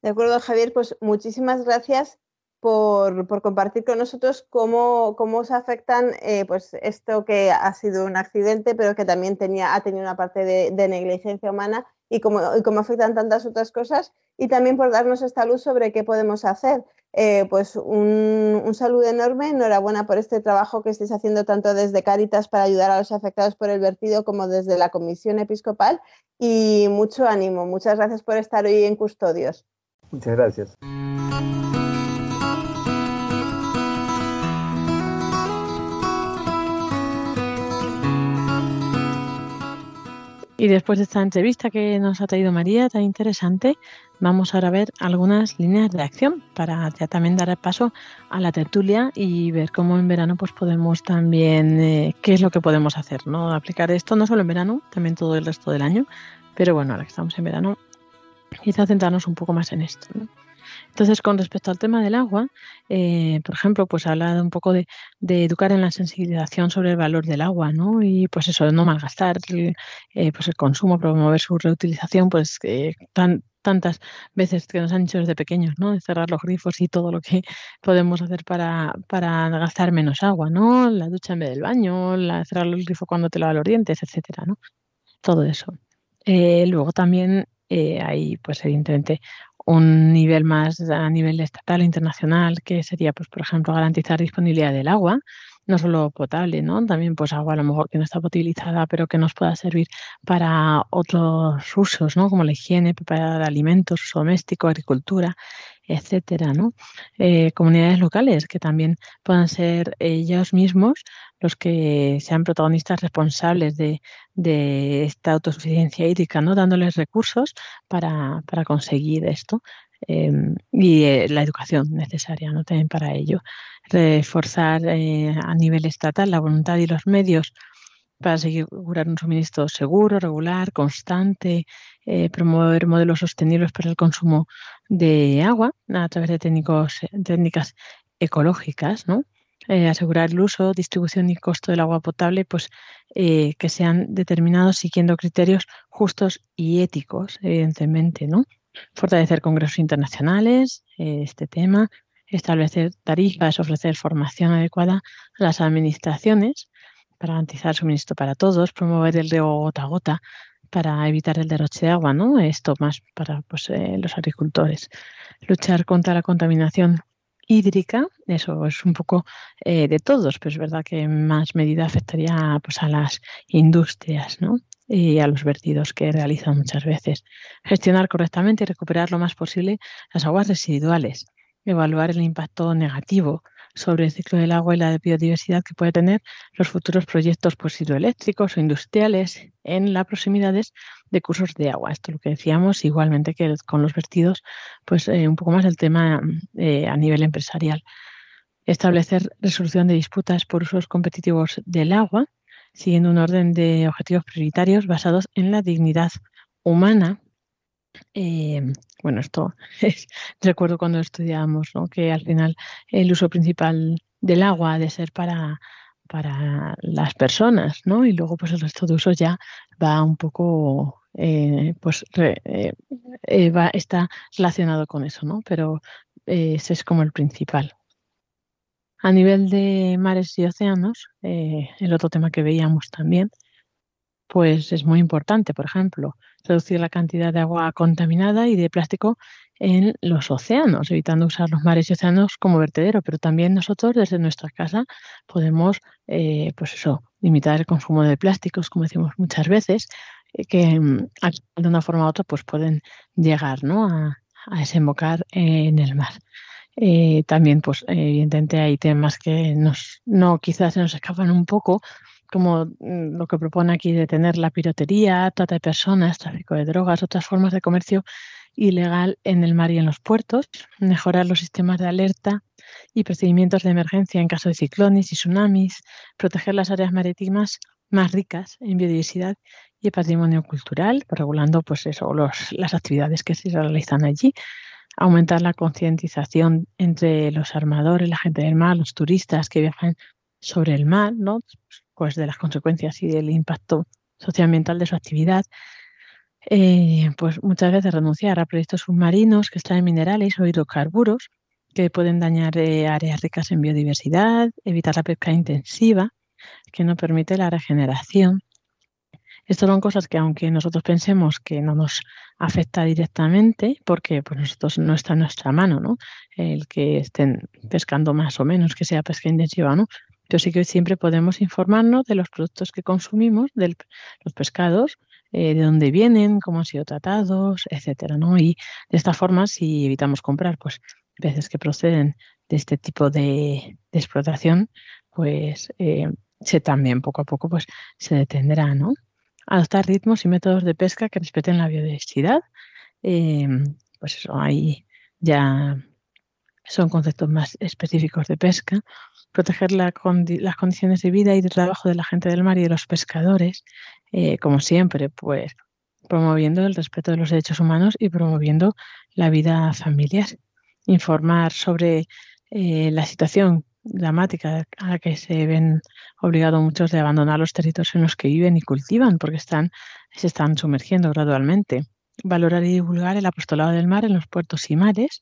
De acuerdo, Javier, pues muchísimas gracias por, compartir con nosotros cómo, cómo se afectan eh, pues esto que ha sido un accidente, pero que también tenía, ha tenido una parte de, negligencia humana y cómo, cómo, afectan tantas otras cosas y también por darnos esta luz sobre qué podemos hacer. Eh, pues un, un, saludo enorme, enhorabuena por este trabajo que estáis haciendo tanto desde Cáritas para ayudar a los afectados por el vertido como desde la Comisión Episcopal y mucho ánimo. Muchas gracias por estar hoy en Custodios. Muchas gracias. Y después de esta entrevista que nos ha traído María, tan interesante, vamos ahora a ver algunas líneas de acción para ya también dar el paso a la tertulia y ver cómo en verano pues podemos también, eh, qué es lo que podemos hacer, ¿no? Aplicar esto no solo en verano, también todo el resto del año, pero bueno, ahora que estamos en verano, quizá centrarnos un poco más en esto, ¿no? Entonces, con respecto al tema del agua, eh, por ejemplo, pues habla un poco de, educar en la sensibilización sobre el valor del agua, ¿no? Y pues eso, no malgastar eh, pues el consumo, promover su reutilización, pues tan, tantas veces que nos han dicho desde pequeños, ¿no? De cerrar los grifos y todo lo que podemos hacer para, para gastar menos agua, ¿no? La ducha en vez del baño, la, cerrar los grifos cuando te lavas los dientes, etcétera, ¿no? Todo eso. Eh, luego también hay, pues evidentemente, un nivel más a nivel estatal e internacional, que sería, pues, por ejemplo, garantizar disponibilidad del agua, no solo potable, ¿no? También pues agua a lo mejor que no está potabilizada, pero que nos pueda servir para otros usos, ¿no? Como la higiene, preparar alimentos, uso doméstico, agricultura, etcétera, ¿no? Eh, comunidades locales que también puedan ser ellos mismos los que sean protagonistas responsables de, esta autosuficiencia hídrica, ¿no? Dándoles recursos para, conseguir esto. Em, y eh, la educación necesaria ¿no? también para ello. Reforzar eh, a nivel estatal la voluntad y los medios para asegurar un suministro seguro, regular, constante, eh, promover modelos sostenibles para el consumo de agua a través de técnicos, técnicas ecológicas, ¿no? Eh, asegurar el uso, distribución y costo del agua potable, pues eh, que sean determinados siguiendo criterios justos y éticos, evidentemente, ¿no? Fortalecer congresos internacionales, este tema, establecer tarifas, ofrecer formación adecuada a las administraciones para garantizar suministro para todos, promover el riego gota a gota para evitar el derroche de agua, ¿no? Esto más para pues, eh, los agricultores. Luchar contra la contaminación hídrica, eso es un poco eh, de todos, pero es verdad que más medida afectaría pues, a las industrias, ¿no? y a los vertidos que realizan muchas veces. Gestionar correctamente y recuperar lo más posible las aguas residuales. Evaluar el impacto negativo sobre el ciclo del agua y la biodiversidad que puede tener los futuros proyectos pues, hidroeléctricos o industriales en las proximidades de cursos de agua. Esto es lo que decíamos, igualmente que con los vertidos, pues eh, un poco más el tema eh, a nivel empresarial. Establecer resolución de disputas por usos competitivos del agua, siguiendo un orden de objetivos prioritarios basados en la dignidad humana eh, bueno, esto es, recuerdo cuando estudiábamos, ¿no? que al final el uso principal del agua ha de ser para, para las personas, ¿no? Y luego pues el resto de usos ya va un poco, eh, pues eh, va, está relacionado con eso, ¿no? Pero ese es como el principal. A nivel de mares y océanos, el otro tema que veíamos también, pues es muy importante, por ejemplo, reducir la cantidad de agua contaminada y de plástico en los océanos, evitando usar los mares y océanos como vertedero, pero también nosotros desde nuestra casa podemos, eh, pues eso, limitar el consumo de plásticos, como decimos muchas veces, eh, que mm, de una forma u otra pues pueden llegar ¿no? a, desembocar en el mar. Eh, también, pues, evidentemente hay temas que nos, no quizás se nos escapan un poco, como mm, lo que propone aquí de tener la piratería, trata de personas, tráfico de drogas, otras formas de comercio ilegal en el mar y en los puertos, mejorar los sistemas de alerta y procedimientos de emergencia en caso de ciclones y tsunamis, proteger las áreas marítimas más ricas en biodiversidad y patrimonio cultural, regulando pues eso, los, las actividades que se realizan allí, aumentar la concientización entre los armadores, la gente del mar, los turistas que viajan sobre el mar, ¿no? Pues, de las consecuencias y del impacto socioambiental de su actividad, eh, pues muchas veces renunciar a proyectos submarinos que extraen minerales o hidrocarburos que pueden dañar eh, áreas ricas en biodiversidad, evitar la pesca intensiva, que no permite la regeneración. Estas son cosas que aunque nosotros pensemos que no nos afecta directamente, porque pues nosotros no está en nuestra mano, ¿no? El que estén pescando más o menos, que sea pesca intensiva, ¿no? Pero sí que siempre podemos informarnos de los productos que consumimos, de los pescados, eh, de dónde vienen, cómo han sido tratados, etcétera, ¿no? Y de esta forma, si evitamos comprar, pues, peces que proceden de este tipo de, explotación, pues eh, se también poco a poco pues se detendrá, ¿no? Adoptar ritmos y métodos de pesca que respeten la biodiversidad. Eh, pues eso, ahí ya son conceptos más específicos de pesca proteger las condiciones de vida y de trabajo de la gente del mar y de los pescadores, eh, como siempre, pues promoviendo el respeto de los derechos humanos y promoviendo la vida familiar. Informar sobre eh, la situación dramática a la que se ven obligados muchos de abandonar los territorios en los que viven y cultivan, porque están, se están sumergiendo gradualmente. Valorar y divulgar el apostolado del mar en los puertos y mares,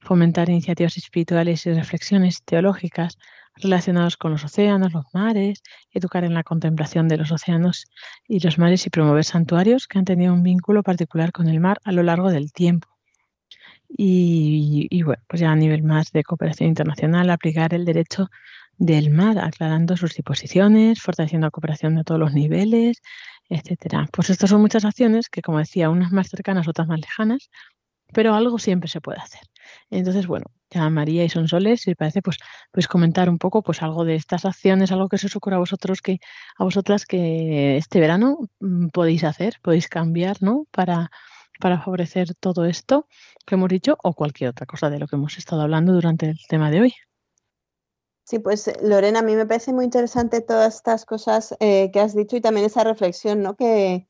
fomentar iniciativas espirituales y reflexiones teológicas relacionados con los océanos, los mares, educar en la contemplación de los océanos y los mares y promover santuarios que han tenido un vínculo particular con el mar a lo largo del tiempo. Y, bueno, pues ya a nivel más de cooperación internacional, aplicar el derecho del mar, aclarando sus disposiciones, fortaleciendo la cooperación de todos los niveles, etcétera. Pues estas son muchas acciones que, como decía, unas más cercanas, otras más lejanas, pero algo siempre se puede hacer. Entonces, bueno, ya María y Sonsoles, si parece, pues, pues comentar un poco pues algo de estas acciones, algo que se os ocurra a vosotros que, a vosotras que este verano mm, podéis hacer, podéis cambiar, ¿no? Para, para favorecer todo esto que hemos dicho o cualquier otra cosa de lo que hemos estado hablando durante el tema de hoy. Sí, pues Lorena, a mí me parece muy interesante todas estas cosas eh, que has dicho y también esa reflexión, ¿no? Que,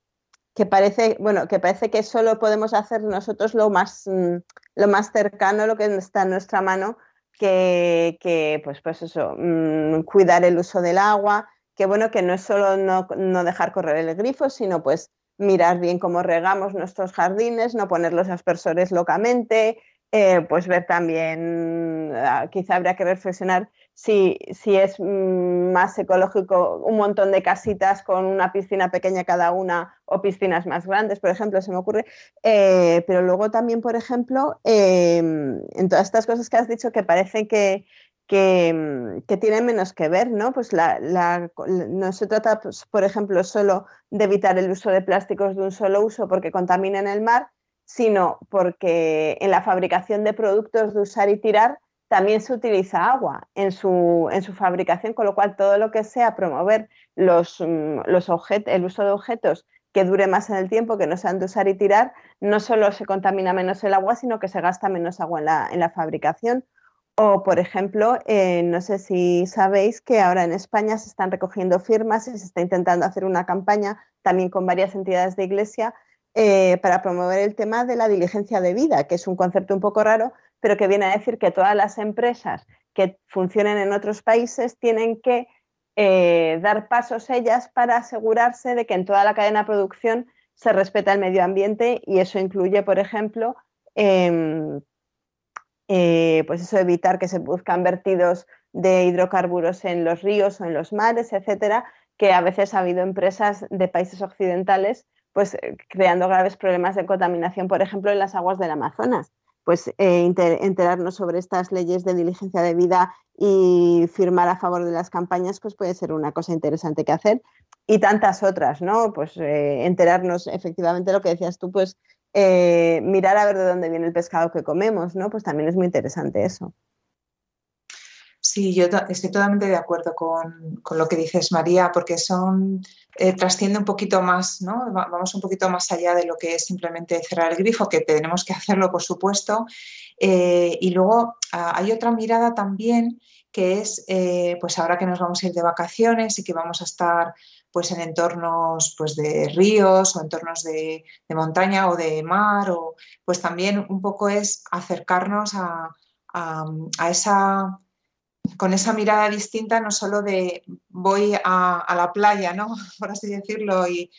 que parece, bueno, que parece que solo podemos hacer nosotros lo más, mm, lo más cercano, lo que está en nuestra mano, que, que pues, pues eso, mm, cuidar el uso del agua, que bueno, que no es solo no, no, dejar correr el grifo, sino pues mirar bien cómo regamos nuestros jardines, no poner los aspersores locamente, eh, pues ver también, ah, quizá habría que reflexionar si, si es mm, más ecológico un montón de casitas con una piscina pequeña cada una o piscinas más grandes, por ejemplo, se me ocurre. Eh, pero luego también, por ejemplo, em, en todas estas cosas que has dicho que parece que, que, tienen menos que ver, ¿no? Pues no se trata, pues, por ejemplo, solo de evitar el uso de plásticos de un solo uso porque contaminan el mar, sino porque en la fabricación de productos de usar y tirar también se utiliza agua en su, en su fabricación, con lo cual todo lo que sea promover los, mm, los el uso de objetos que dure más en el tiempo, que no sean de usar y tirar, no solo se contamina menos el agua, sino que se gasta menos agua en la, en la fabricación. O, por ejemplo, eh, no sé si sabéis que ahora en España se están recogiendo firmas y se está intentando hacer una campaña también con varias entidades de iglesia eh, para promover el tema de la diligencia de vida, que es un concepto un poco raro, pero que viene a decir que todas las empresas que funcionen en otros países tienen que eh, dar pasos ellas para asegurarse de que en toda la cadena de producción se respeta el medio ambiente y eso incluye, por ejemplo, em, eh, pues eso, evitar que se buscan vertidos de hidrocarburos en los ríos o en los mares, etcétera, que a veces ha habido empresas de países occidentales pues eh, creando graves problemas de contaminación, por ejemplo, en las aguas del Amazonas pues eh, enterarnos sobre estas leyes de diligencia de vida y firmar a favor de las campañas, pues puede ser una cosa interesante que hacer. Y tantas otras, ¿no? Pues eh, enterarnos efectivamente lo que decías tú, pues mirar a ver de dónde viene el pescado que comemos, ¿no? Pues también es muy interesante eso. Sí, yo estoy totalmente de acuerdo con, lo que dices, María, porque son eh, trasciende un poquito más, ¿no? Vamos un poquito más allá de lo que es simplemente cerrar el grifo, que tenemos que hacerlo, por supuesto. Eh, y luego hay otra mirada también que es, eh, pues ahora que nos vamos a ir de vacaciones y que vamos a estar pues en entornos pues de ríos o entornos de, de montaña o de mar, o pues también un poco es acercarnos a, a esa con esa mirada distinta, no solo de voy a, la playa, ¿no? por así decirlo, y,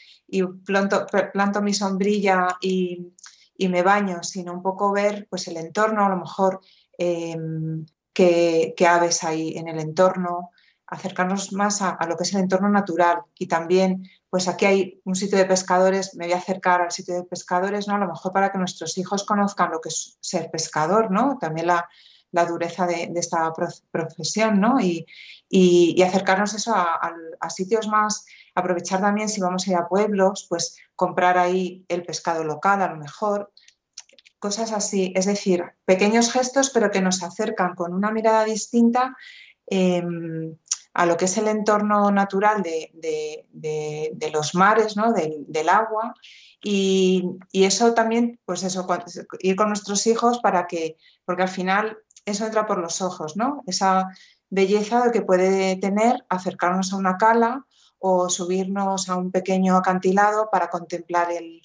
planto, mi sombrilla y, me baño, sino un poco ver pues, el entorno, a lo mejor em, qué, aves hay en el entorno, acercarnos más a, lo que es el entorno natural y también, pues aquí hay un sitio de pescadores, me voy a acercar al sitio de pescadores, ¿no? A lo mejor para que nuestros hijos conozcan lo que es ser pescador, ¿no? También la, la dureza de, esta profesión, ¿no? Y, acercarnos eso a, sitios más, aprovechar también si vamos a ir a pueblos, pues comprar ahí el pescado local a lo mejor, cosas así, es decir, pequeños gestos pero que nos acercan con una mirada distinta em, a lo que es el entorno natural de, los mares, ¿no? del, agua y, y, eso también, pues eso, ir con nuestros hijos para que, porque al final eso entra por los ojos, ¿no? Esa belleza que puede tener acercarnos a una cala o subirnos a un pequeño acantilado para contemplar el,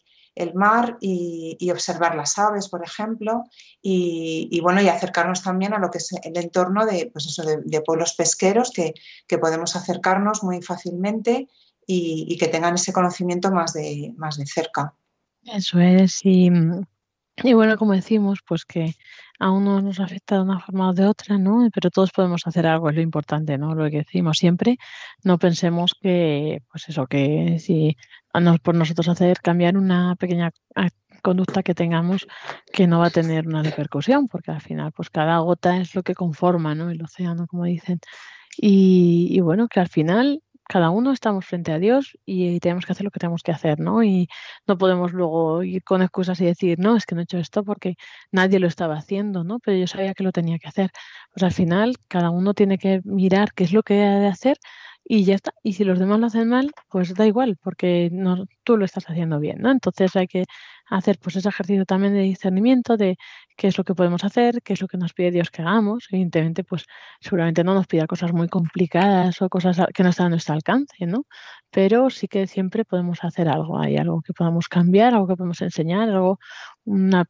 mar y, observar las aves, por ejemplo, y, bueno, y acercarnos también a lo que es el entorno de, pues de, pueblos pesqueros que, podemos acercarnos muy fácilmente y, que tengan ese conocimiento más de, más de cerca. Eso es, y, y bueno, como decimos, pues que a uno nos afecta de una forma o de otra, ¿no? Pero todos podemos hacer algo, es lo importante, ¿no? Lo que decimos siempre, no pensemos que, pues eso, que si por nosotros hacer cambiar una pequeña conducta que tengamos que no va a tener una repercusión, porque al final, pues cada gota es lo que conforma, ¿no? El océano, como dicen. Y, y bueno, que al final cada uno estamos frente a Dios y tenemos que hacer lo que tenemos que hacer, ¿no? Y no podemos luego ir con excusas y decir, no, es que no he hecho esto porque nadie lo estaba haciendo, ¿no? Pero yo sabía que lo tenía que hacer. Pues al final, cada uno tiene que mirar qué es lo que ha de hacer y ya está. Y si los demás lo hacen mal, pues da igual, porque no, tú lo estás haciendo bien, ¿no? Entonces hay que hacer pues ese ejercicio también de discernimiento de qué es lo que podemos hacer, qué es lo que nos pide Dios que hagamos. Evidentemente, pues seguramente no nos pida cosas muy complicadas o cosas que no están a nuestro alcance, ¿no? Pero sí que siempre podemos hacer algo, hay algo que podamos cambiar, algo que podemos enseñar, algo, una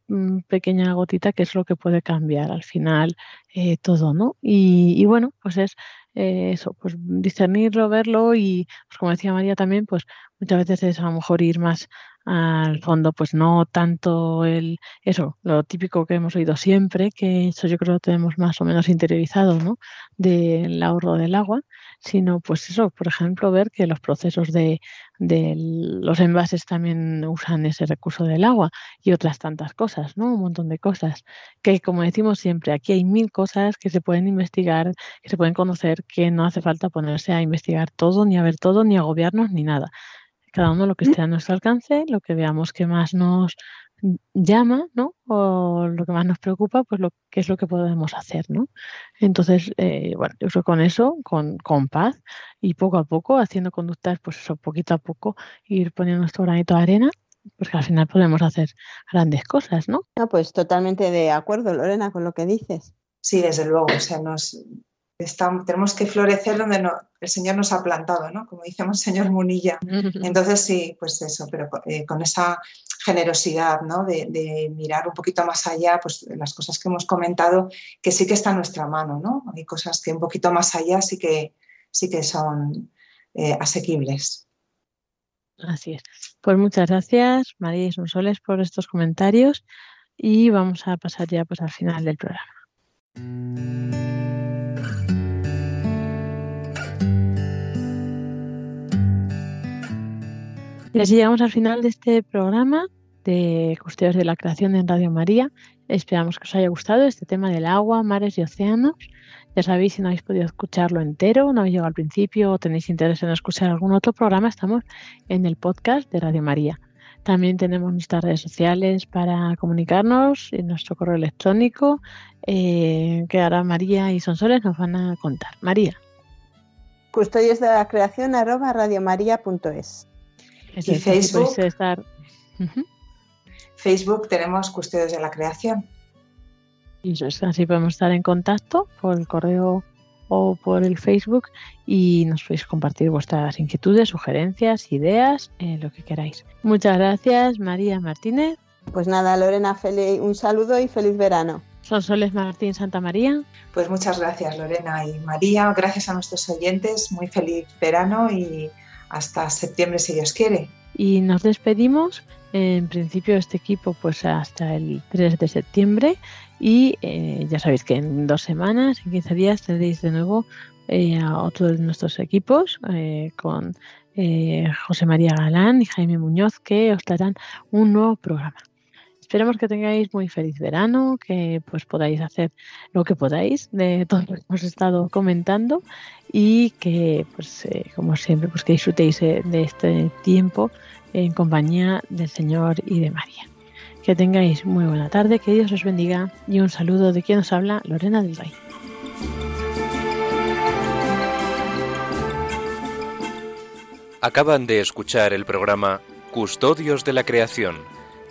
pequeña gotita que es lo que puede cambiar al final eh, todo, ¿no? Y, y bueno, pues es eh, eso, pues discernirlo, verlo y, pues como decía María también, pues muchas veces es a lo mejor ir más al fondo, pues no tanto el eso, lo típico que hemos oído siempre, que eso yo creo que tenemos más o menos interiorizado, ¿no? Del ahorro del agua, sino pues eso, por ejemplo, ver que los procesos de, los envases también usan ese recurso del agua y otras tantas cosas, ¿no? Un montón de cosas que como decimos siempre, aquí hay mil cosas que se pueden investigar, que se pueden conocer, que no hace falta ponerse a investigar todo, ni a ver todo, ni agobiarnos, ni nada cada uno lo que esté a nuestro alcance, lo que veamos que más nos llama, ¿no? O lo que más nos preocupa, pues lo que es lo que podemos hacer, ¿no? Entonces, eh, bueno, yo creo que con eso, con, con paz y poco a poco, haciendo conductas, pues eso, poquito a poco, ir poniendo nuestro granito de arena, pues que al final podemos hacer grandes cosas, ¿no? Ah, pues totalmente de acuerdo, Lorena, con lo que dices. Sí, desde luego, o sea, nos, tenemos que florecer donde el Señor nos ha plantado, ¿no? Como dice señor Munilla. Entonces, sí, pues eso, pero eh, con esa generosidad, ¿no? De, mirar un poquito más allá, pues las cosas que hemos comentado, que sí que está en nuestra mano, ¿no? Hay cosas que un poquito más allá sí que, sí que son eh, asequibles. Así es. Pues muchas gracias, María y Sonsoles, por estos comentarios y vamos a pasar ya pues al final del programa. Y así llegamos al final de este programa de Custodios de la Creación en Radio María. Esperamos que os haya gustado este tema del agua, mares y océanos. Ya sabéis, si no habéis podido escucharlo entero, no habéis llegado al principio o tenéis interés en escuchar algún otro programa, estamos en el podcast de Radio María. También tenemos nuestras redes sociales para comunicarnos en nuestro correo electrónico eh, que ahora María y Sonsoles nos van a contar. María. Custodios de la creación arroba radiomaria.es y Facebook. Facebook tenemos Custodios de la Creación. Y eso es, así podemos estar en contacto por el correo o por el Facebook y nos podéis compartir vuestras inquietudes, sugerencias, ideas, eh, lo que queráis. Muchas gracias, María Martínez. Pues nada, Lorena, un saludo y feliz verano. Son Soles Martín Santa María. Pues muchas gracias, Lorena y María. Gracias a nuestros oyentes. Muy feliz verano y hasta septiembre si Dios quiere. Y nos despedimos, en principio este equipo pues hasta el 3 de septiembre y eh, ya sabéis que en dos semanas, en 15 días tendréis de nuevo eh, a otro de nuestros equipos eh, con José María Galán y Jaime Muñoz que os darán un nuevo programa. Esperemos que tengáis muy feliz verano, que pues podáis hacer lo que podáis de todo lo que hemos estado comentando y que pues eh, como siempre pues que disfrutéis eh, de este tiempo en compañía del Señor y de María. Que tengáis muy buena tarde, que Dios os bendiga y un saludo de quien os habla, Lorena del Rey. Acaban de escuchar el programa Custodios de la Creación